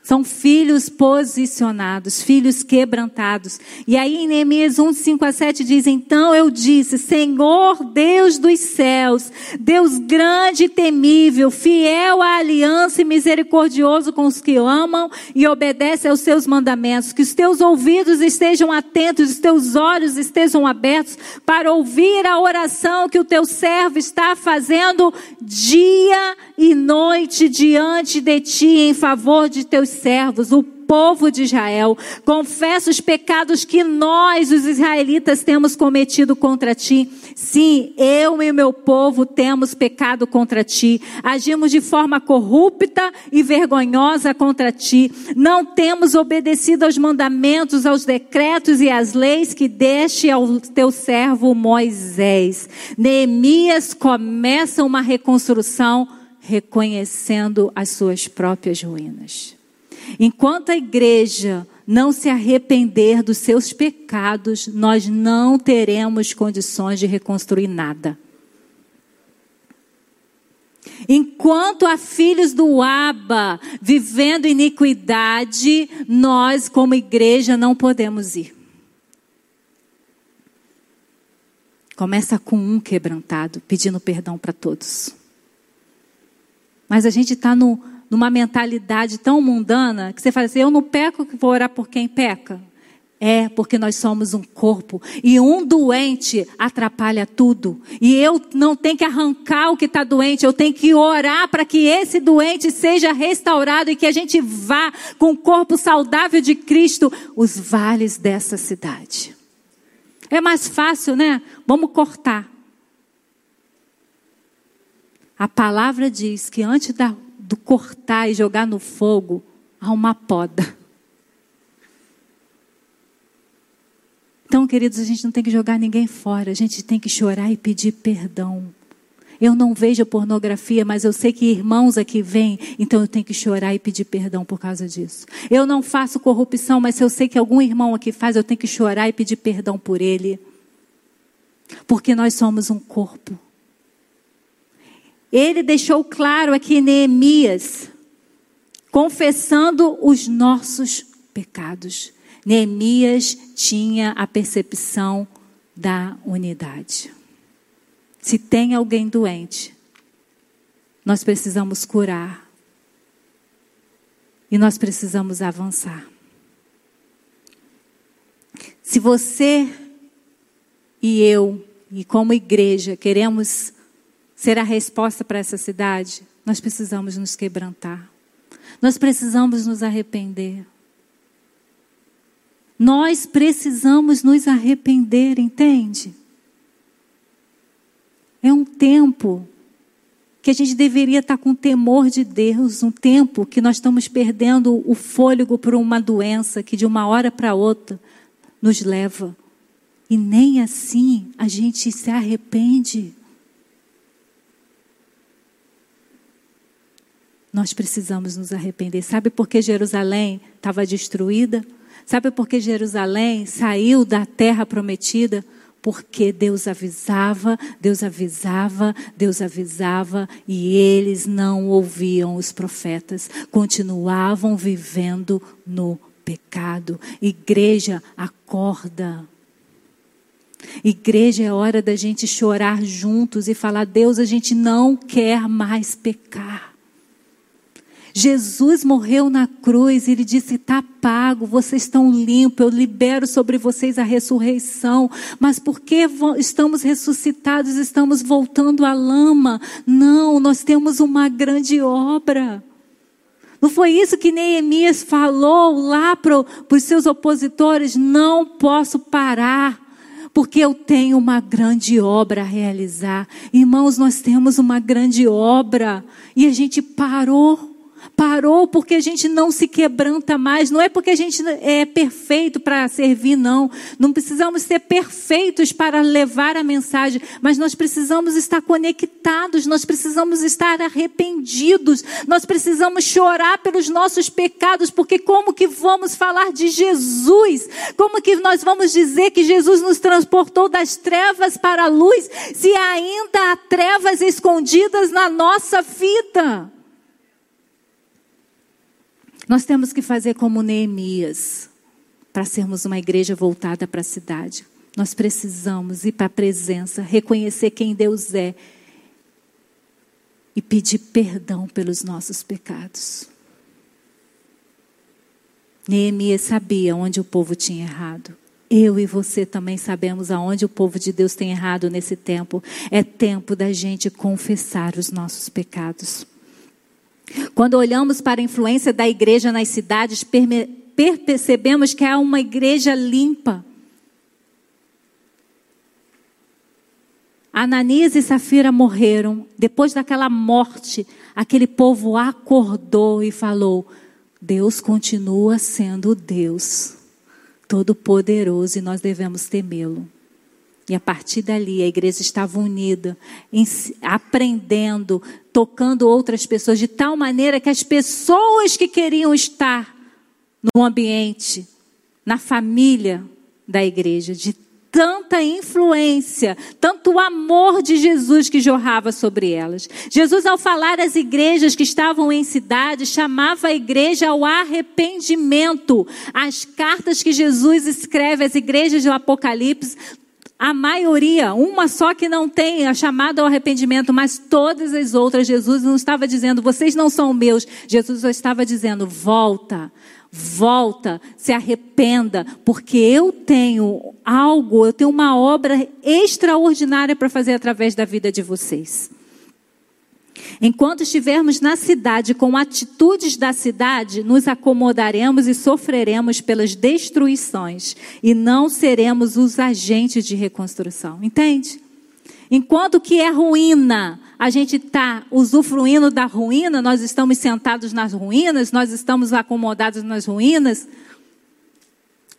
São filhos posicionados, filhos quebrantados. E aí em Neemias 1, 5 a 7 diz: Então eu disse, Senhor Deus dos céus, Deus grande e temível, fiel à aliança e misericordioso com os que amam e obedecem aos seus mandamentos, que os teus ouvidos estejam atentos, os teus olhos estejam abertos para ouvir a oração que o teu servo está fazendo dia e noite diante de ti em favor de teus servos, o povo de Israel. Confessa os pecados que nós, os israelitas, temos cometido contra ti. Sim, eu e meu povo temos pecado contra ti. Agimos de forma corrupta e vergonhosa contra ti. Não temos obedecido aos mandamentos, aos decretos e às leis que deste ao teu servo Moisés. Neemias começa uma reconstrução reconhecendo as suas próprias ruínas. Enquanto a igreja não se arrepender dos seus pecados, nós não teremos condições de reconstruir nada. Enquanto há filhos do Aba vivendo iniquidade, nós, como igreja, não podemos ir. Começa com um quebrantado, pedindo perdão para todos. Mas a gente está no, numa mentalidade tão mundana que você fala assim: eu não peco que vou orar por quem peca. É, porque nós somos um corpo. E um doente atrapalha tudo. E eu não tenho que arrancar o que está doente, eu tenho que orar para que esse doente seja restaurado e que a gente vá com o corpo saudável de Cristo os vales dessa cidade. É mais fácil, né? Vamos cortar. A palavra diz que antes da do cortar e jogar no fogo, há uma poda. Então, queridos, a gente não tem que jogar ninguém fora, a gente tem que chorar e pedir perdão. Eu não vejo pornografia, mas eu sei que irmãos aqui vêm, então eu tenho que chorar e pedir perdão por causa disso. Eu não faço corrupção, mas se eu sei que algum irmão aqui faz, eu tenho que chorar e pedir perdão por ele. Porque nós somos um corpo. Ele deixou claro aqui Neemias, confessando os nossos pecados. Neemias tinha a percepção da unidade. Se tem alguém doente, nós precisamos curar. E nós precisamos avançar. Se você e eu, e como igreja, queremos ser a resposta para essa cidade, nós precisamos nos quebrantar. Nós precisamos nos arrepender. Nós precisamos nos arrepender, entende? É um tempo que a gente deveria estar com temor de Deus, um tempo que nós estamos perdendo o fôlego por uma doença que de uma hora para outra nos leva. E nem assim a gente se arrepende. Nós precisamos nos arrepender. Sabe por que Jerusalém estava destruída? Sabe por que Jerusalém saiu da terra prometida? Porque Deus avisava, Deus avisava, Deus avisava e eles não ouviam os profetas, continuavam vivendo no pecado. Igreja, acorda. Igreja é hora da gente chorar juntos e falar: Deus, a gente não quer mais pecar. Jesus morreu na cruz ele disse: está pago, vocês estão limpos, eu libero sobre vocês a ressurreição. Mas porque estamos ressuscitados, estamos voltando à lama? Não, nós temos uma grande obra. Não foi isso que Neemias falou lá para os seus opositores? Não posso parar porque eu tenho uma grande obra a realizar. Irmãos, nós temos uma grande obra e a gente parou. Parou porque a gente não se quebranta mais. Não é porque a gente é perfeito para servir, não. Não precisamos ser perfeitos para levar a mensagem, mas nós precisamos estar conectados, nós precisamos estar arrependidos, nós precisamos chorar pelos nossos pecados, porque como que vamos falar de Jesus? Como que nós vamos dizer que Jesus nos transportou das trevas para a luz, se ainda há trevas escondidas na nossa vida? Nós temos que fazer como Neemias, para sermos uma igreja voltada para a cidade. Nós precisamos ir para a presença, reconhecer quem Deus é e pedir perdão pelos nossos pecados. Neemias sabia onde o povo tinha errado. Eu e você também sabemos aonde o povo de Deus tem errado nesse tempo. É tempo da gente confessar os nossos pecados. Quando olhamos para a influência da igreja nas cidades, percebemos que há uma igreja limpa. Ananias e Safira morreram. Depois daquela morte, aquele povo acordou e falou: Deus continua sendo Deus, todo-poderoso, e nós devemos temê-lo. E a partir dali a igreja estava unida, aprendendo, tocando outras pessoas, de tal maneira que as pessoas que queriam estar no ambiente, na família da igreja, de tanta influência, tanto amor de Jesus que jorrava sobre elas. Jesus, ao falar às igrejas que estavam em cidade, chamava a igreja ao arrependimento. As cartas que Jesus escreve às igrejas do Apocalipse a maioria, uma só que não tem a chamada ao arrependimento, mas todas as outras, Jesus não estava dizendo, vocês não são meus. Jesus só estava dizendo, volta, volta, se arrependa, porque eu tenho algo, eu tenho uma obra extraordinária para fazer através da vida de vocês. Enquanto estivermos na cidade com atitudes da cidade, nos acomodaremos e sofreremos pelas destruições e não seremos os agentes de reconstrução. Entende? Enquanto que é ruína, a gente está usufruindo da ruína, nós estamos sentados nas ruínas, nós estamos acomodados nas ruínas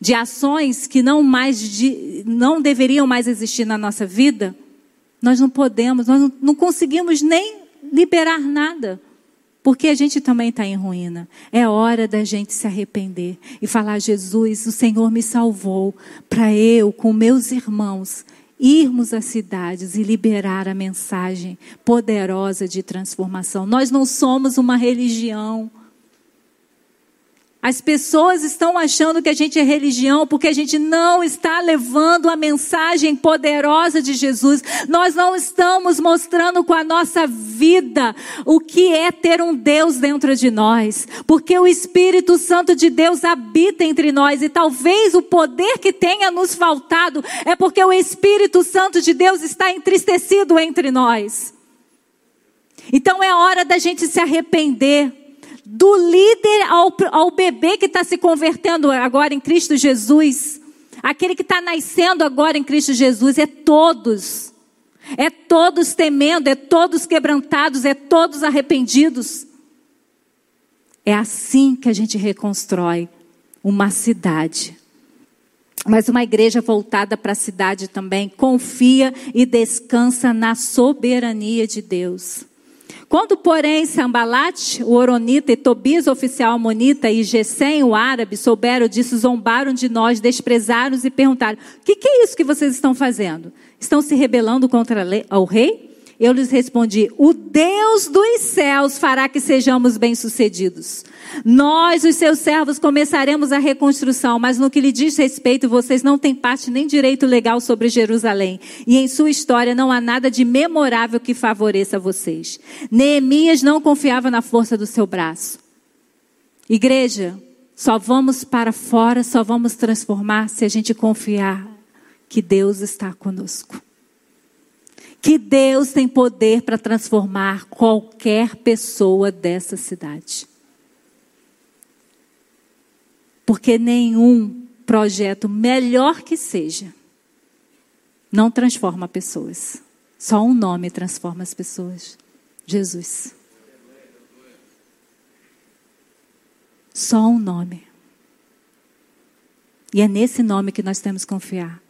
de ações que não mais de, não deveriam mais existir na nossa vida. Nós não podemos, nós não, não conseguimos nem liberar nada. Porque a gente também está em ruína. É hora da gente se arrepender e falar: Jesus, o Senhor me salvou para eu, com meus irmãos, irmos às cidades e liberar a mensagem poderosa de transformação. Nós não somos uma religião. As pessoas estão achando que a gente é religião porque a gente não está levando a mensagem poderosa de Jesus. Nós não estamos mostrando com a nossa vida o que é ter um Deus dentro de nós. Porque o Espírito Santo de Deus habita entre nós e talvez o poder que tenha nos faltado é porque o Espírito Santo de Deus está entristecido entre nós. Então é hora da gente se arrepender do líder ao, ao bebê que está se convertendo agora em Cristo Jesus, aquele que está nascendo agora em Cristo Jesus, é todos. É todos temendo, é todos quebrantados, é todos arrependidos. É assim que a gente reconstrói uma cidade. Mas uma igreja voltada para a cidade também confia e descansa na soberania de Deus. Quando, porém, Sambalat, o Oronita, e Tobias, o oficial amonita, e Gesem, o árabe, souberam disso, zombaram de nós, desprezaram e perguntaram: O que, que, é isso que vocês estão fazendo? Estão se rebelando contra o rei? Eu lhes respondi: O Deus dos céus fará que sejamos bem-sucedidos. Nós, os seus servos, começaremos a reconstrução, mas no que lhe diz respeito, vocês não têm parte nem direito legal sobre Jerusalém. E em sua história não há nada de memorável que favoreça vocês. Neemias não confiava na força do seu braço. Igreja, só vamos para fora, só vamos transformar se a gente confiar que Deus está conosco. Que Deus tem poder para transformar qualquer pessoa dessa cidade. Porque nenhum projeto, melhor que seja, não transforma pessoas. Só um nome transforma as pessoas: Jesus. Só um nome. E é nesse nome que nós temos que confiar.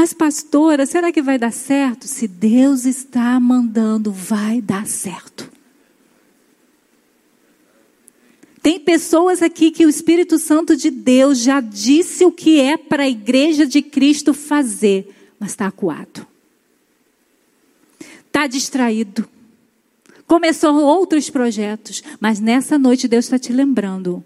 Mas, pastora, será que vai dar certo? Se Deus está mandando, vai dar certo. Tem pessoas aqui que o Espírito Santo de Deus já disse o que é para a igreja de Cristo fazer, mas está acuado. Está distraído. Começou outros projetos, mas nessa noite Deus está te lembrando.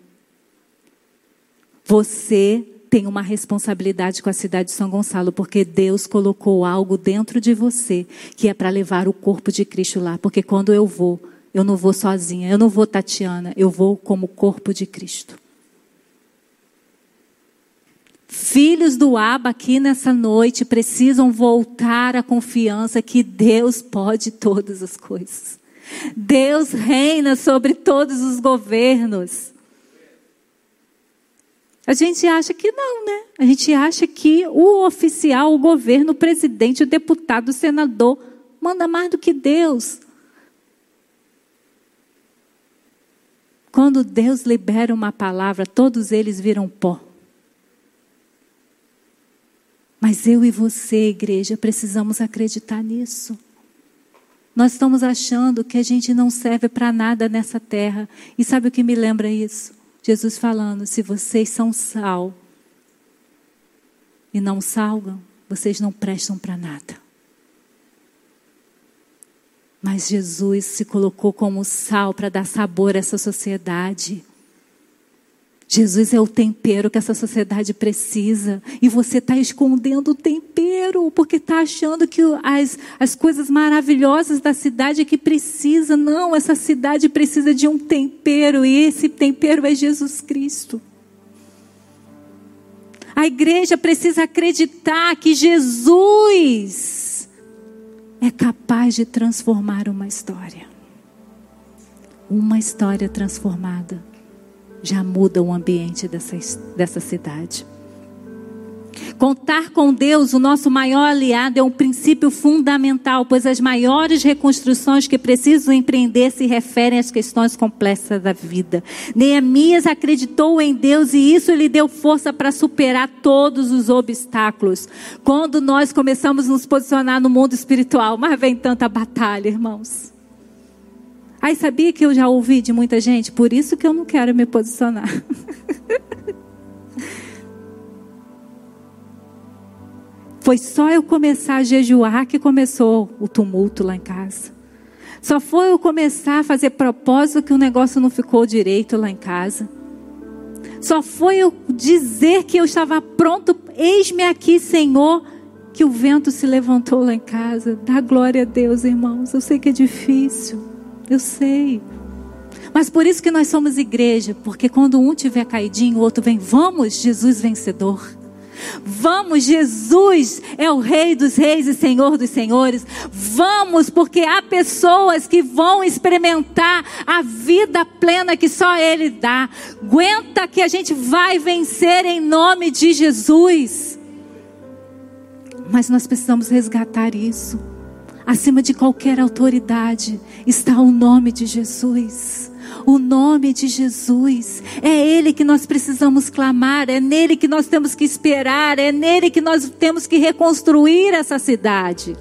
Você tem uma responsabilidade com a cidade de São Gonçalo, porque Deus colocou algo dentro de você que é para levar o corpo de Cristo lá. Porque quando eu vou, eu não vou sozinha, eu não vou Tatiana, eu vou como corpo de Cristo. Filhos do Aba aqui nessa noite precisam voltar à confiança que Deus pode todas as coisas. Deus reina sobre todos os governos. A gente acha que não, né? A gente acha que o oficial, o governo, o presidente, o deputado, o senador manda mais do que Deus. Quando Deus libera uma palavra, todos eles viram pó. Mas eu e você, igreja, precisamos acreditar nisso. Nós estamos achando que a gente não serve para nada nessa terra. E sabe o que me lembra isso? Jesus falando: se vocês são sal e não salgam, vocês não prestam para nada. Mas Jesus se colocou como sal para dar sabor a essa sociedade. Jesus é o tempero que essa sociedade precisa. E você está escondendo o tempero, porque está achando que as, as coisas maravilhosas da cidade é que precisa. Não, essa cidade precisa de um tempero, e esse tempero é Jesus Cristo. A igreja precisa acreditar que Jesus é capaz de transformar uma história. Uma história transformada já muda o ambiente dessa, dessa cidade. Contar com Deus, o nosso maior aliado, é um princípio fundamental, pois as maiores reconstruções que precisam empreender se referem às questões complexas da vida. Neemias acreditou em Deus e isso lhe deu força para superar todos os obstáculos. Quando nós começamos a nos posicionar no mundo espiritual, mas vem tanta batalha, irmãos. Aí sabia que eu já ouvi de muita gente? Por isso que eu não quero me posicionar. Foi só eu começar a jejuar que começou o tumulto lá em casa. Só foi eu começar a fazer propósito que o negócio não ficou direito lá em casa. Só foi eu dizer que eu estava pronto, eis-me aqui, Senhor, que o vento se levantou lá em casa. Dá glória a Deus, irmãos. Eu sei que é difícil. Eu sei. Mas por isso que nós somos igreja, porque quando um tiver caidinho, o outro vem, vamos, Jesus vencedor. Vamos, Jesus é o Rei dos Reis e Senhor dos Senhores. Vamos, porque há pessoas que vão experimentar a vida plena que só Ele dá. Aguenta que a gente vai vencer em nome de Jesus. Mas nós precisamos resgatar isso. Acima de qualquer autoridade está o nome de Jesus o nome de Jesus. É Ele que nós precisamos clamar, é nele que nós temos que esperar, é nele que nós temos que reconstruir essa cidade.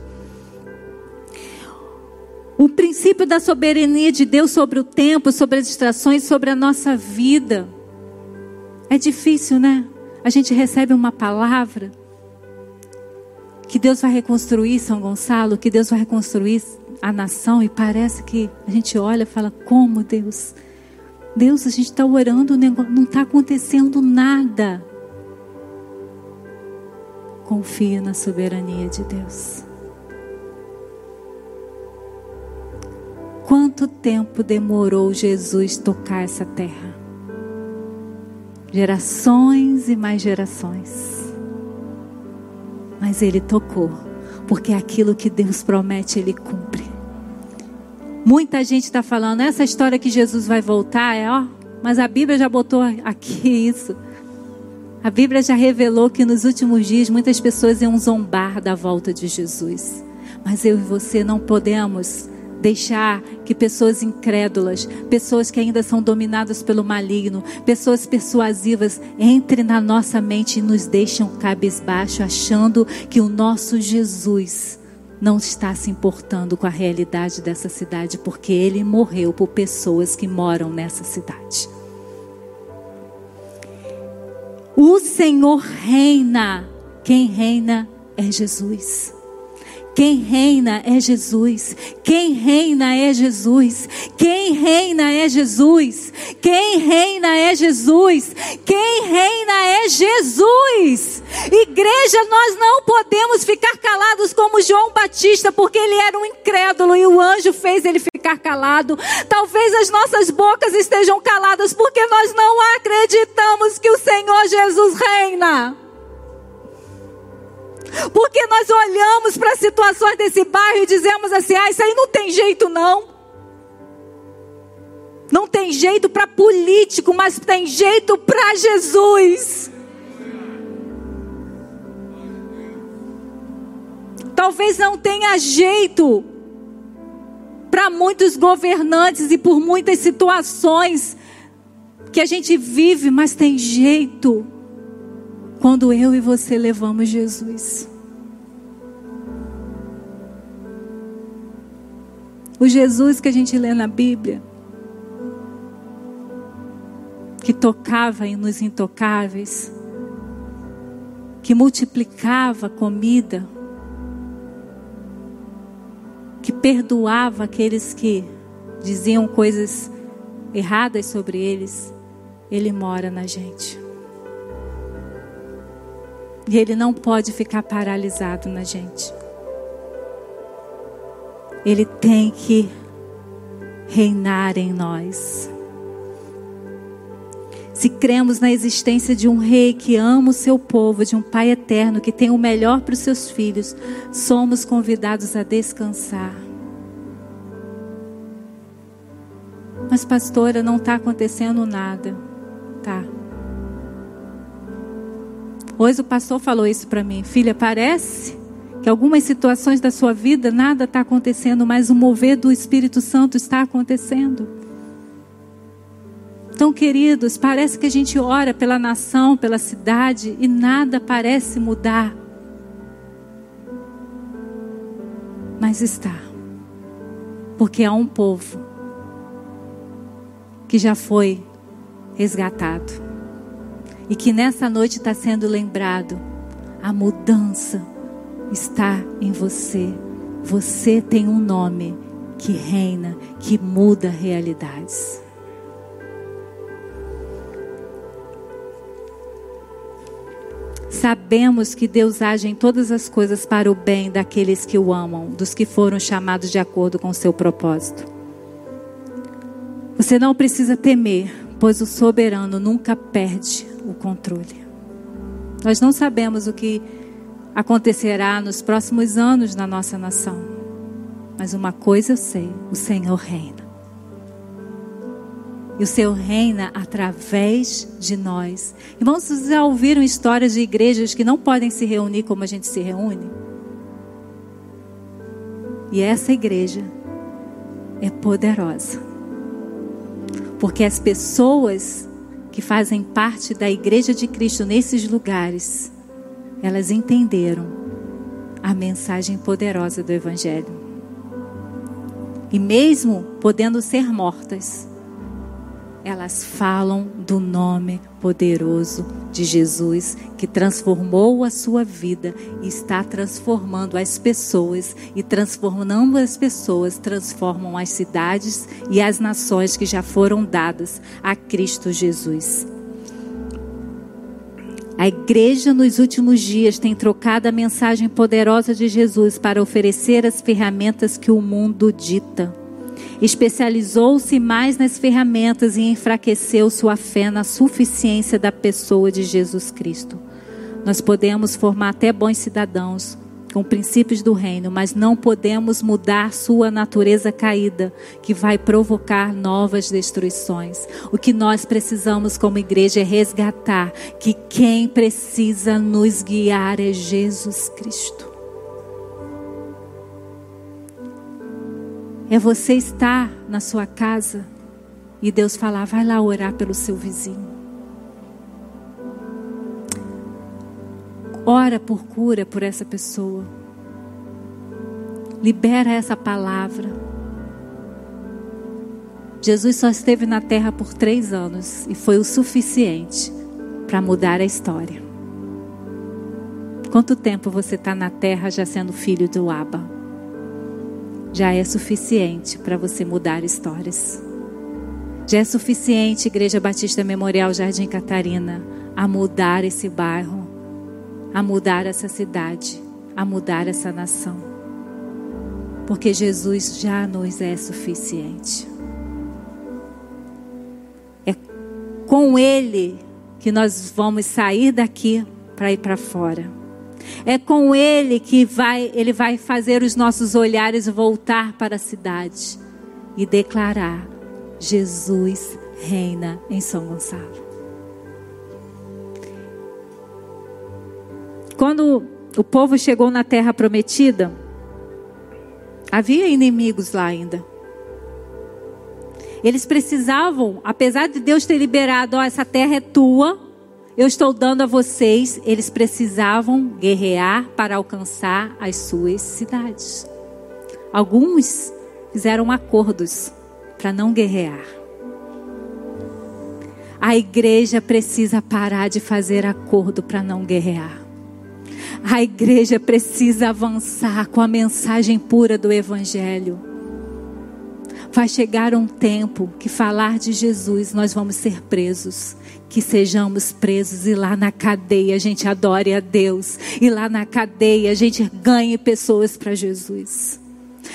O princípio da soberania de Deus sobre o tempo, sobre as distrações, sobre a nossa vida. É difícil, né? A gente recebe uma palavra que Deus vai reconstruir São Gonçalo, que Deus vai reconstruir a nação e parece que a gente olha e fala: como Deus? Deus, a gente está orando, não está acontecendo nada. Confia na soberania de Deus. Quanto tempo demorou Jesus tocar essa terra? Gerações e mais gerações. Mas ele tocou, porque aquilo que Deus promete, ele cumpre. Muita gente está falando, essa história que Jesus vai voltar, é ó, mas a Bíblia já botou aqui isso. A Bíblia já revelou que nos últimos dias muitas pessoas iam zombar da volta de Jesus. Mas eu e você não podemos deixar que pessoas incrédulas, pessoas que ainda são dominadas pelo maligno, pessoas persuasivas entrem na nossa mente e nos deixam cabisbaixo, achando que o nosso Jesus não está se importando com a realidade dessa cidade, porque ele morreu por pessoas que moram nessa cidade. O Senhor reina, quem reina é Jesus. Quem reina é Jesus. Quem reina é Jesus. Quem reina é Jesus. Quem reina é Jesus. Quem reina é Jesus. Igreja, nós não podemos ficar calados como João Batista, porque ele era um incrédulo e o anjo fez ele ficar calado. Talvez as nossas bocas estejam caladas porque nós não acreditamos que o Senhor Jesus reina. Porque nós olhamos para situações desse bairro e dizemos assim: ah, isso aí não tem jeito não. Não tem jeito para político, mas tem jeito para Jesus. Talvez não tenha jeito para muitos governantes e por muitas situações que a gente vive, mas tem jeito quando eu e você levamos Jesus. O Jesus que a gente lê na Bíblia, que tocava nos intocáveis, que multiplicava comida, que perdoava aqueles que diziam coisas erradas sobre eles, ele mora na gente. E ele não pode ficar paralisado na gente. Ele tem que reinar em nós. Se cremos na existência de um rei que ama o seu povo, de um pai eterno que tem o melhor para os seus filhos, somos convidados a descansar. Mas, pastora, não está acontecendo nada. Tá. Hoje o pastor falou isso para mim. Filha, parece que algumas situações da sua vida nada está acontecendo, mas o mover do Espírito Santo está acontecendo. Então, queridos, parece que a gente ora pela nação, pela cidade e nada parece mudar. Mas está. Porque há um povo que já foi resgatado e que nessa noite está sendo lembrado: a mudança está em você. Você tem um nome que reina, que muda realidades. Sabemos que Deus age em todas as coisas para o bem daqueles que o amam, dos que foram chamados de acordo com o seu propósito. Você não precisa temer, pois o soberano nunca perde o controle. Nós não sabemos o que acontecerá nos próximos anos na nossa nação. Mas uma coisa eu sei: o Senhor reina. E o Senhor reina através de nós. Irmãos, vocês já ouviram histórias de igrejas que não podem se reunir como a gente se reúne? E essa igreja é poderosa. Porque as pessoas que fazem parte da Igreja de Cristo nesses lugares, elas entenderam a mensagem poderosa do Evangelho. E mesmo podendo ser mortas, elas falam do nome poderoso de Jesus que transformou a sua vida e está transformando as pessoas e transformando as pessoas transformam as cidades e as nações que já foram dadas a Cristo Jesus. A igreja nos últimos dias tem trocado a mensagem poderosa de Jesus para oferecer as ferramentas que o mundo dita especializou-se mais nas ferramentas e enfraqueceu sua fé na suficiência da pessoa de Jesus Cristo. Nós podemos formar até bons cidadãos com princípios do reino, mas não podemos mudar sua natureza caída, que vai provocar novas destruições. O que nós precisamos como igreja é resgatar que quem precisa nos guiar é Jesus Cristo. É você estar na sua casa e Deus falar: vai lá orar pelo seu vizinho. Ora por cura por essa pessoa. Libera essa palavra. Jesus só esteve na terra por três anos e foi o suficiente para mudar a história. Quanto tempo você está na terra já sendo filho do Abba? Já é suficiente para você mudar histórias. Já é suficiente, Igreja Batista Memorial Jardim Catarina, a mudar esse bairro, a mudar essa cidade, a mudar essa nação. Porque Jesus já nos é suficiente. com Ele que nós vamos sair daqui para ir para fora. É com Ele que vai, Ele vai fazer os nossos olhares voltar para a cidade e declarar: Jesus reina em São Gonçalo. Quando o povo chegou na terra prometida, havia inimigos lá ainda. Eles precisavam, apesar de Deus ter liberado, ó, essa terra é tua, eu estou dando a vocês, eles precisavam guerrear para alcançar as suas cidades. Alguns fizeram acordos para não guerrear. A igreja precisa parar de fazer acordo para não guerrear. A igreja precisa avançar com a mensagem pura do Evangelho. Vai chegar um tempo que falar de Jesus nós vamos ser presos. Que sejamos presos e lá na cadeia a gente adore a Deus. E lá na cadeia a gente ganhe pessoas para Jesus.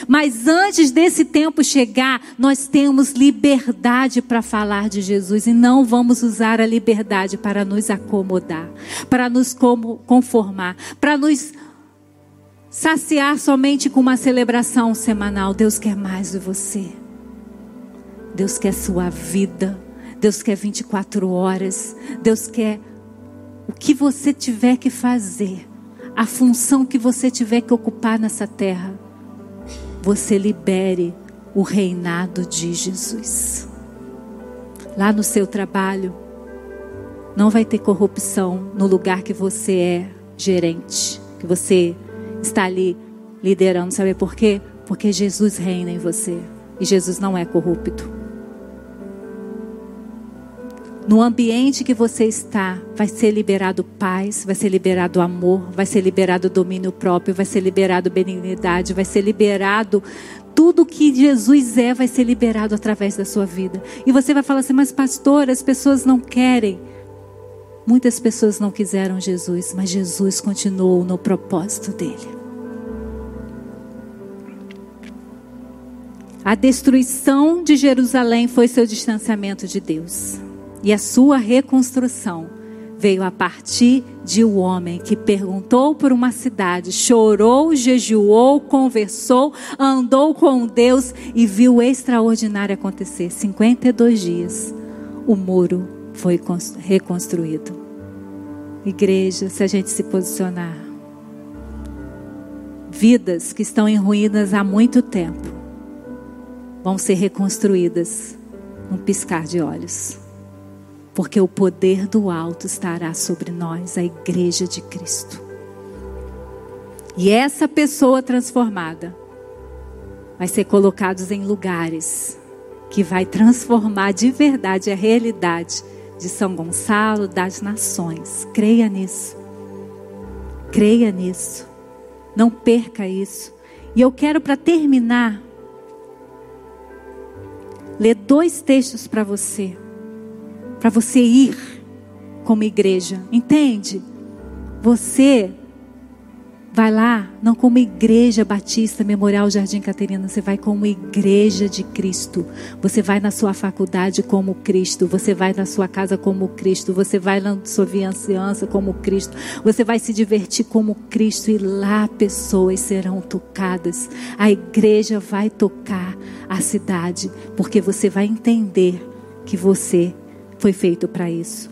Mas antes desse tempo chegar, nós temos liberdade para falar de Jesus e não vamos usar a liberdade para nos acomodar, para nos conformar, para nos saciar somente com uma celebração semanal. Deus quer mais de você. Deus quer sua vida. Deus quer 24 horas. Deus quer o que você tiver que fazer. A função que você tiver que ocupar nessa terra. Você libere o reinado de Jesus. Lá no seu trabalho, não vai ter corrupção no lugar que você é gerente, que você está ali liderando. Sabe por quê? Porque Jesus reina em você e Jesus não é corrupto. No ambiente que você está, vai ser liberado paz, vai ser liberado amor, vai ser liberado domínio próprio, vai ser liberado benignidade, vai ser liberado tudo que Jesus é, vai ser liberado através da sua vida. E você vai falar assim: "Mas pastor, as pessoas não querem". Muitas pessoas não quiseram Jesus, mas Jesus continuou no propósito dele. A destruição de Jerusalém foi seu distanciamento de Deus. E a sua reconstrução veio a partir de um homem que perguntou por uma cidade, chorou, jejuou, conversou, andou com Deus e viu o extraordinário acontecer. 52 dias, o muro foi reconstruído. Igreja, se a gente se posicionar, vidas que estão em ruínas há muito tempo vão ser reconstruídas num piscar de olhos porque o poder do alto estará sobre nós, a igreja de Cristo. E essa pessoa transformada vai ser colocados em lugares que vai transformar de verdade a realidade de São Gonçalo, das nações. Creia nisso. Creia nisso. Não perca isso. E eu quero para terminar ler dois textos para você para você ir como igreja. Entende? Você vai lá, não como igreja batista, memorial Jardim Caterina, você vai como igreja de Cristo. Você vai na sua faculdade como Cristo, você vai na sua casa como Cristo, você vai na sua viança como Cristo, você vai se divertir como Cristo e lá pessoas serão tocadas. A igreja vai tocar a cidade, porque você vai entender que você foi feito para isso.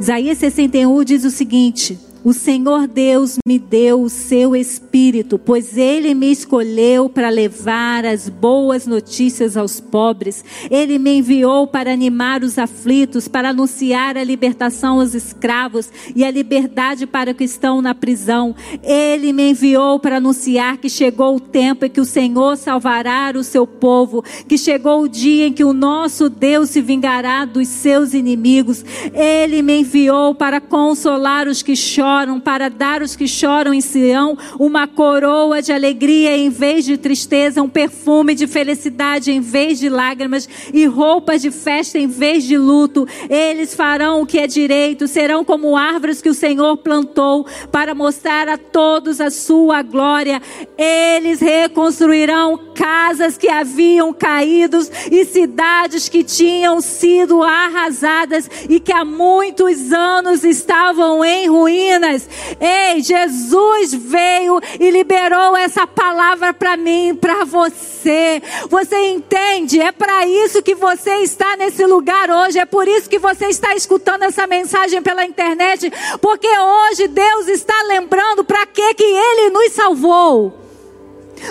Isaías 61 diz o seguinte: O Senhor Deus me deu o seu espírito, pois ele me escolheu para levar as boas notícias aos pobres. Ele me enviou para animar os aflitos, para anunciar a libertação aos escravos e a liberdade para que estão na prisão. Ele me enviou para anunciar que chegou o tempo em que o Senhor salvará o seu povo, que chegou o dia em que o nosso Deus se vingará dos seus inimigos. Ele me enviou para consolar os que choram choram, para dar aos que choram em Sião uma coroa de alegria em vez de tristeza, um perfume de felicidade em vez de lágrimas e roupas de festa em vez de luto. Eles farão o que é direito, serão como árvores que o Senhor plantou para mostrar a todos a sua glória. Eles reconstruirão casas que haviam caído e cidades que tinham sido arrasadas e que há muitos anos estavam em ruínas meninas. Ei, Jesus veio e liberou essa palavra para mim, para você. Você entende? É para isso que você está nesse lugar hoje. É por isso que você está escutando essa mensagem pela internet, porque hoje Deus está lembrando para que que ele nos salvou.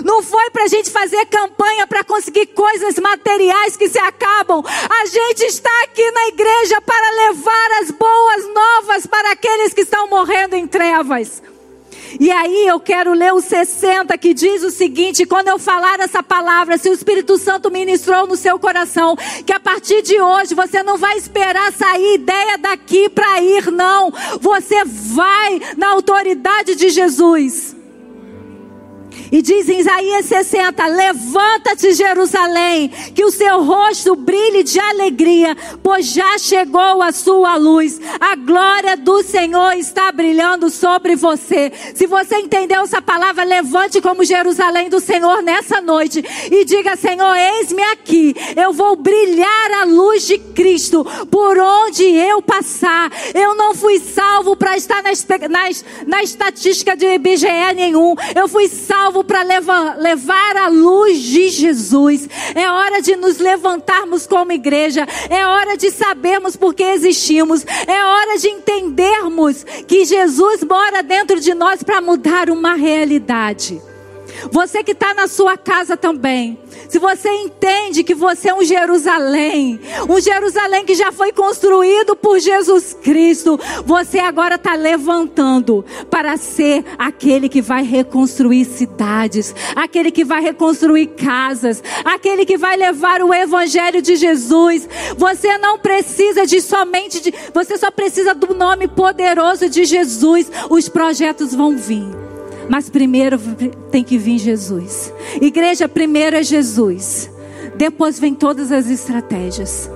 Não foi para a gente fazer campanha para conseguir coisas materiais que se acabam. A gente está aqui na igreja para levar as boas novas para aqueles que estão morrendo em trevas. E aí eu quero ler o 60 que diz o seguinte: quando eu falar essa palavra, se o Espírito Santo ministrou no seu coração, que a partir de hoje você não vai esperar sair ideia daqui para ir, não. Você vai na autoridade de Jesus. E diz em Isaías 60: Levanta-te, Jerusalém, que o seu rosto brilhe de alegria, pois já chegou a sua luz. A glória do Senhor está brilhando sobre você. Se você entendeu essa palavra, levante como Jerusalém do Senhor nessa noite e diga: Senhor, eis-me aqui. Eu vou brilhar a luz de Cristo por onde eu passar. Eu não fui salvo para estar na, na, na estatística de IBGE nenhum. Eu fui salvo para levar, levar a luz de Jesus. É hora de nos levantarmos como igreja. É hora de sabermos por que existimos. É hora de entendermos que Jesus mora dentro de nós para mudar uma realidade. Você que está na sua casa também. Se você entende que você é um Jerusalém, um Jerusalém que já foi construído por Jesus Cristo, você agora está levantando para ser aquele que vai reconstruir cidades, aquele que vai reconstruir casas, aquele que vai levar o Evangelho de Jesus. Você não precisa de somente de, você só precisa do nome poderoso de Jesus. Os projetos vão vir. Mas primeiro tem que vir Jesus. Igreja, primeiro é Jesus. Depois vem todas as estratégias.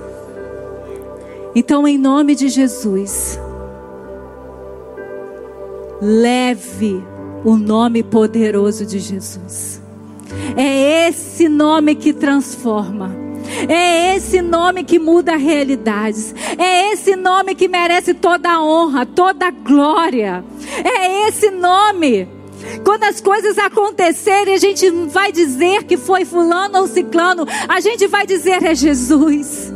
Então, em nome de Jesus, leve o nome poderoso de Jesus. É esse nome que transforma. É esse nome que muda realidades. É esse nome que merece toda a honra, toda a glória. É esse nome quando as coisas acontecerem, a gente não vai dizer que foi fulano ou ciclano, a gente vai dizer é Jesus.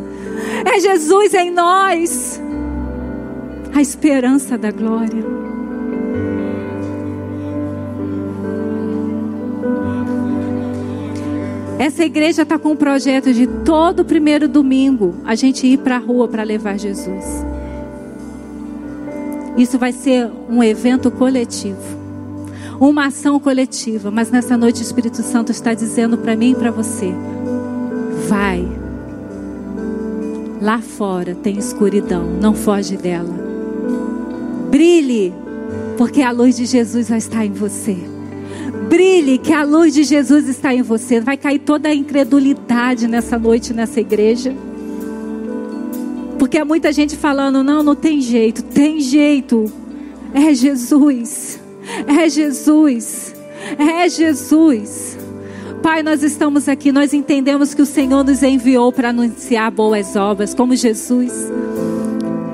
É Jesus em nós. A esperança da glória. Essa igreja está com um projeto de todo primeiro domingo a gente ir para a rua para levar Jesus. Isso vai ser um evento coletivo uma ação coletiva. Mas nessa noite o Espírito Santo está dizendo para mim e para você: vai. Lá fora tem escuridão, não foge dela. Brilhe, porque a luz de Jesus vai estar em você. Brilhe, que a luz de Jesus está em você. Vai cair toda a incredulidade nessa noite, nessa igreja. Porque há muita gente falando: não, não tem jeito. Tem jeito. É Jesus. É Jesus. É Jesus. Pai, nós estamos aqui, nós entendemos que o Senhor nos enviou para anunciar boas obras, como Jesus.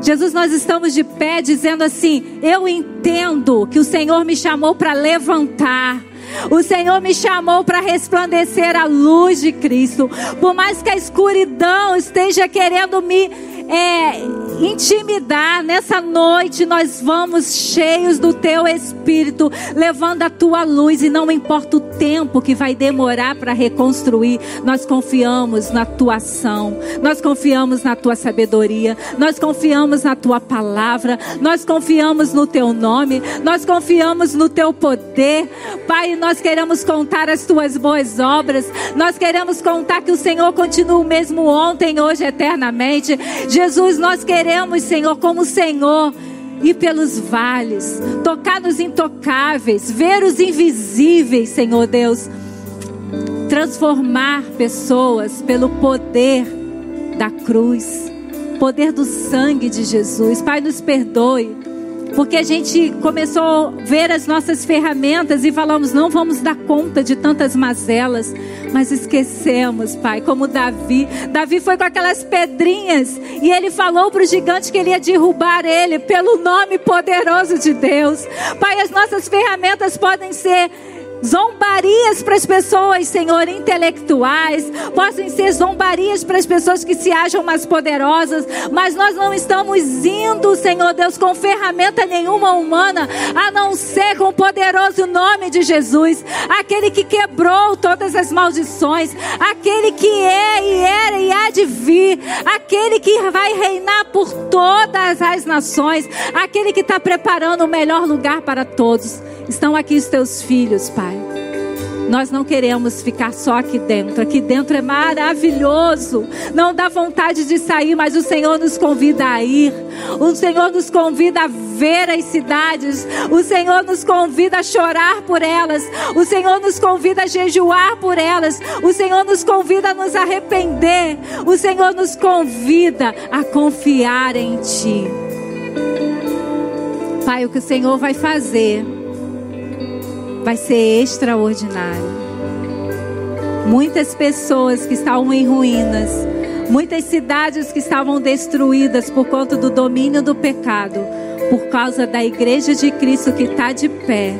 Jesus, nós estamos de pé dizendo assim: Eu entendo que o Senhor me chamou para levantar. O Senhor me chamou para resplandecer a luz de Cristo. Por mais que a escuridão esteja querendo me é, intimidar. Nessa noite nós vamos cheios do teu espírito, levando a tua luz e não importa o tempo que vai demorar para reconstruir, nós confiamos na tua ação. Nós confiamos na tua sabedoria, nós confiamos na tua palavra, nós confiamos no teu nome, nós confiamos no teu poder. Pai, nós queremos contar as tuas boas obras. Nós queremos contar que o Senhor continua o mesmo ontem, hoje, eternamente. Jesus, nós queremos, Senhor, como Senhor, ir pelos vales, tocar nos intocáveis, ver os invisíveis, Senhor Deus, transformar pessoas pelo poder da cruz, poder do sangue de Jesus. Pai, nos perdoe porque a gente começou a ver as nossas ferramentas e falamos, não vamos dar conta de tantas mazelas, mas esquecemos, Pai, como Davi. Davi foi com aquelas pedrinhas e ele falou para o gigante que ele ia derrubar ele pelo nome poderoso de Deus. Pai, as nossas ferramentas podem ser zombarias para as pessoas, Senhor, intelectuais, possam ser zombarias para as pessoas que se acham mais poderosas, mas nós não estamos indo, Senhor Deus, com ferramenta nenhuma humana, a não ser com o poderoso nome de Jesus, aquele que quebrou todas as maldições, aquele que é e era e há de vir, aquele que vai reinar por todas as nações, aquele que está preparando o melhor lugar para todos. Estão aqui os teus filhos, Pai. Nós não queremos ficar só aqui dentro. Aqui dentro é maravilhoso. Não dá vontade de sair, mas o Senhor nos convida a ir. O Senhor nos convida a ver as cidades. O Senhor nos convida a chorar por elas. O Senhor nos convida a jejuar por elas. O Senhor nos convida a nos arrepender. O Senhor nos convida a confiar em Ti. Pai, o que o Senhor vai fazer vai ser extraordinário. Muitas pessoas que estavam em ruínas, muitas cidades que estavam destruídas por conta do domínio do pecado, por causa da igreja de Cristo que está de pé.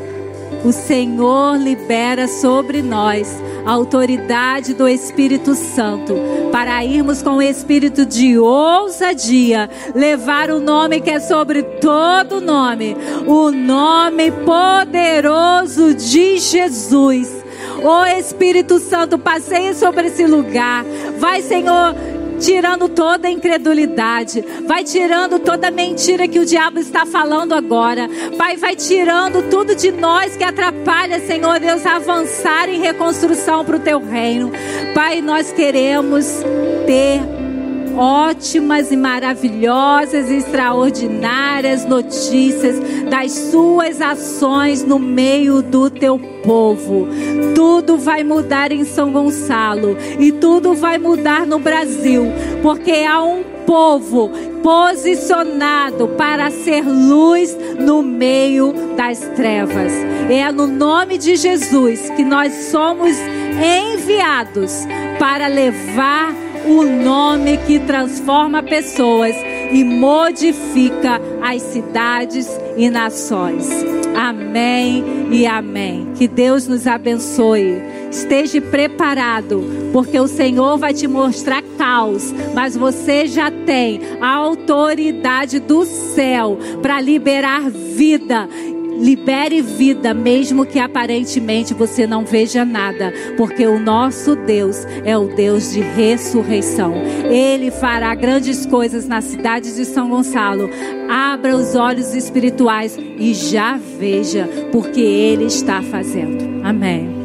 O Senhor libera sobre nós autoridade do Espírito Santo, para irmos com o espírito de ousadia, levar o nome que é sobre todo nome, o nome poderoso de Jesus. O Espírito Santo, passeie sobre esse lugar. Vai, Senhor, tirando toda a incredulidade, vai tirando toda a mentira que o diabo está falando agora. Pai, vai tirando tudo de nós que atrapalha, Senhor Deus, a avançar em reconstrução para o teu reino. Pai, nós queremos ter ótimas e maravilhosas e extraordinárias notícias das suas ações no meio do teu povo. Tudo vai mudar em São Gonçalo e tudo vai mudar no Brasil, porque há um povo posicionado para ser luz no meio das trevas. É no nome de Jesus que nós somos enviados para levar o nome que transforma pessoas e modifica as cidades e nações. Amém e amém. Que Deus nos abençoe. Esteja preparado, porque o Senhor vai te mostrar caos, mas você já tem a autoridade do céu para liberar vida Libere vida, mesmo que aparentemente você não veja nada, porque o nosso Deus é o Deus de ressurreição. Ele fará grandes coisas na cidade de São Gonçalo. Abra os olhos espirituais e já veja, porque Ele está fazendo. Amém.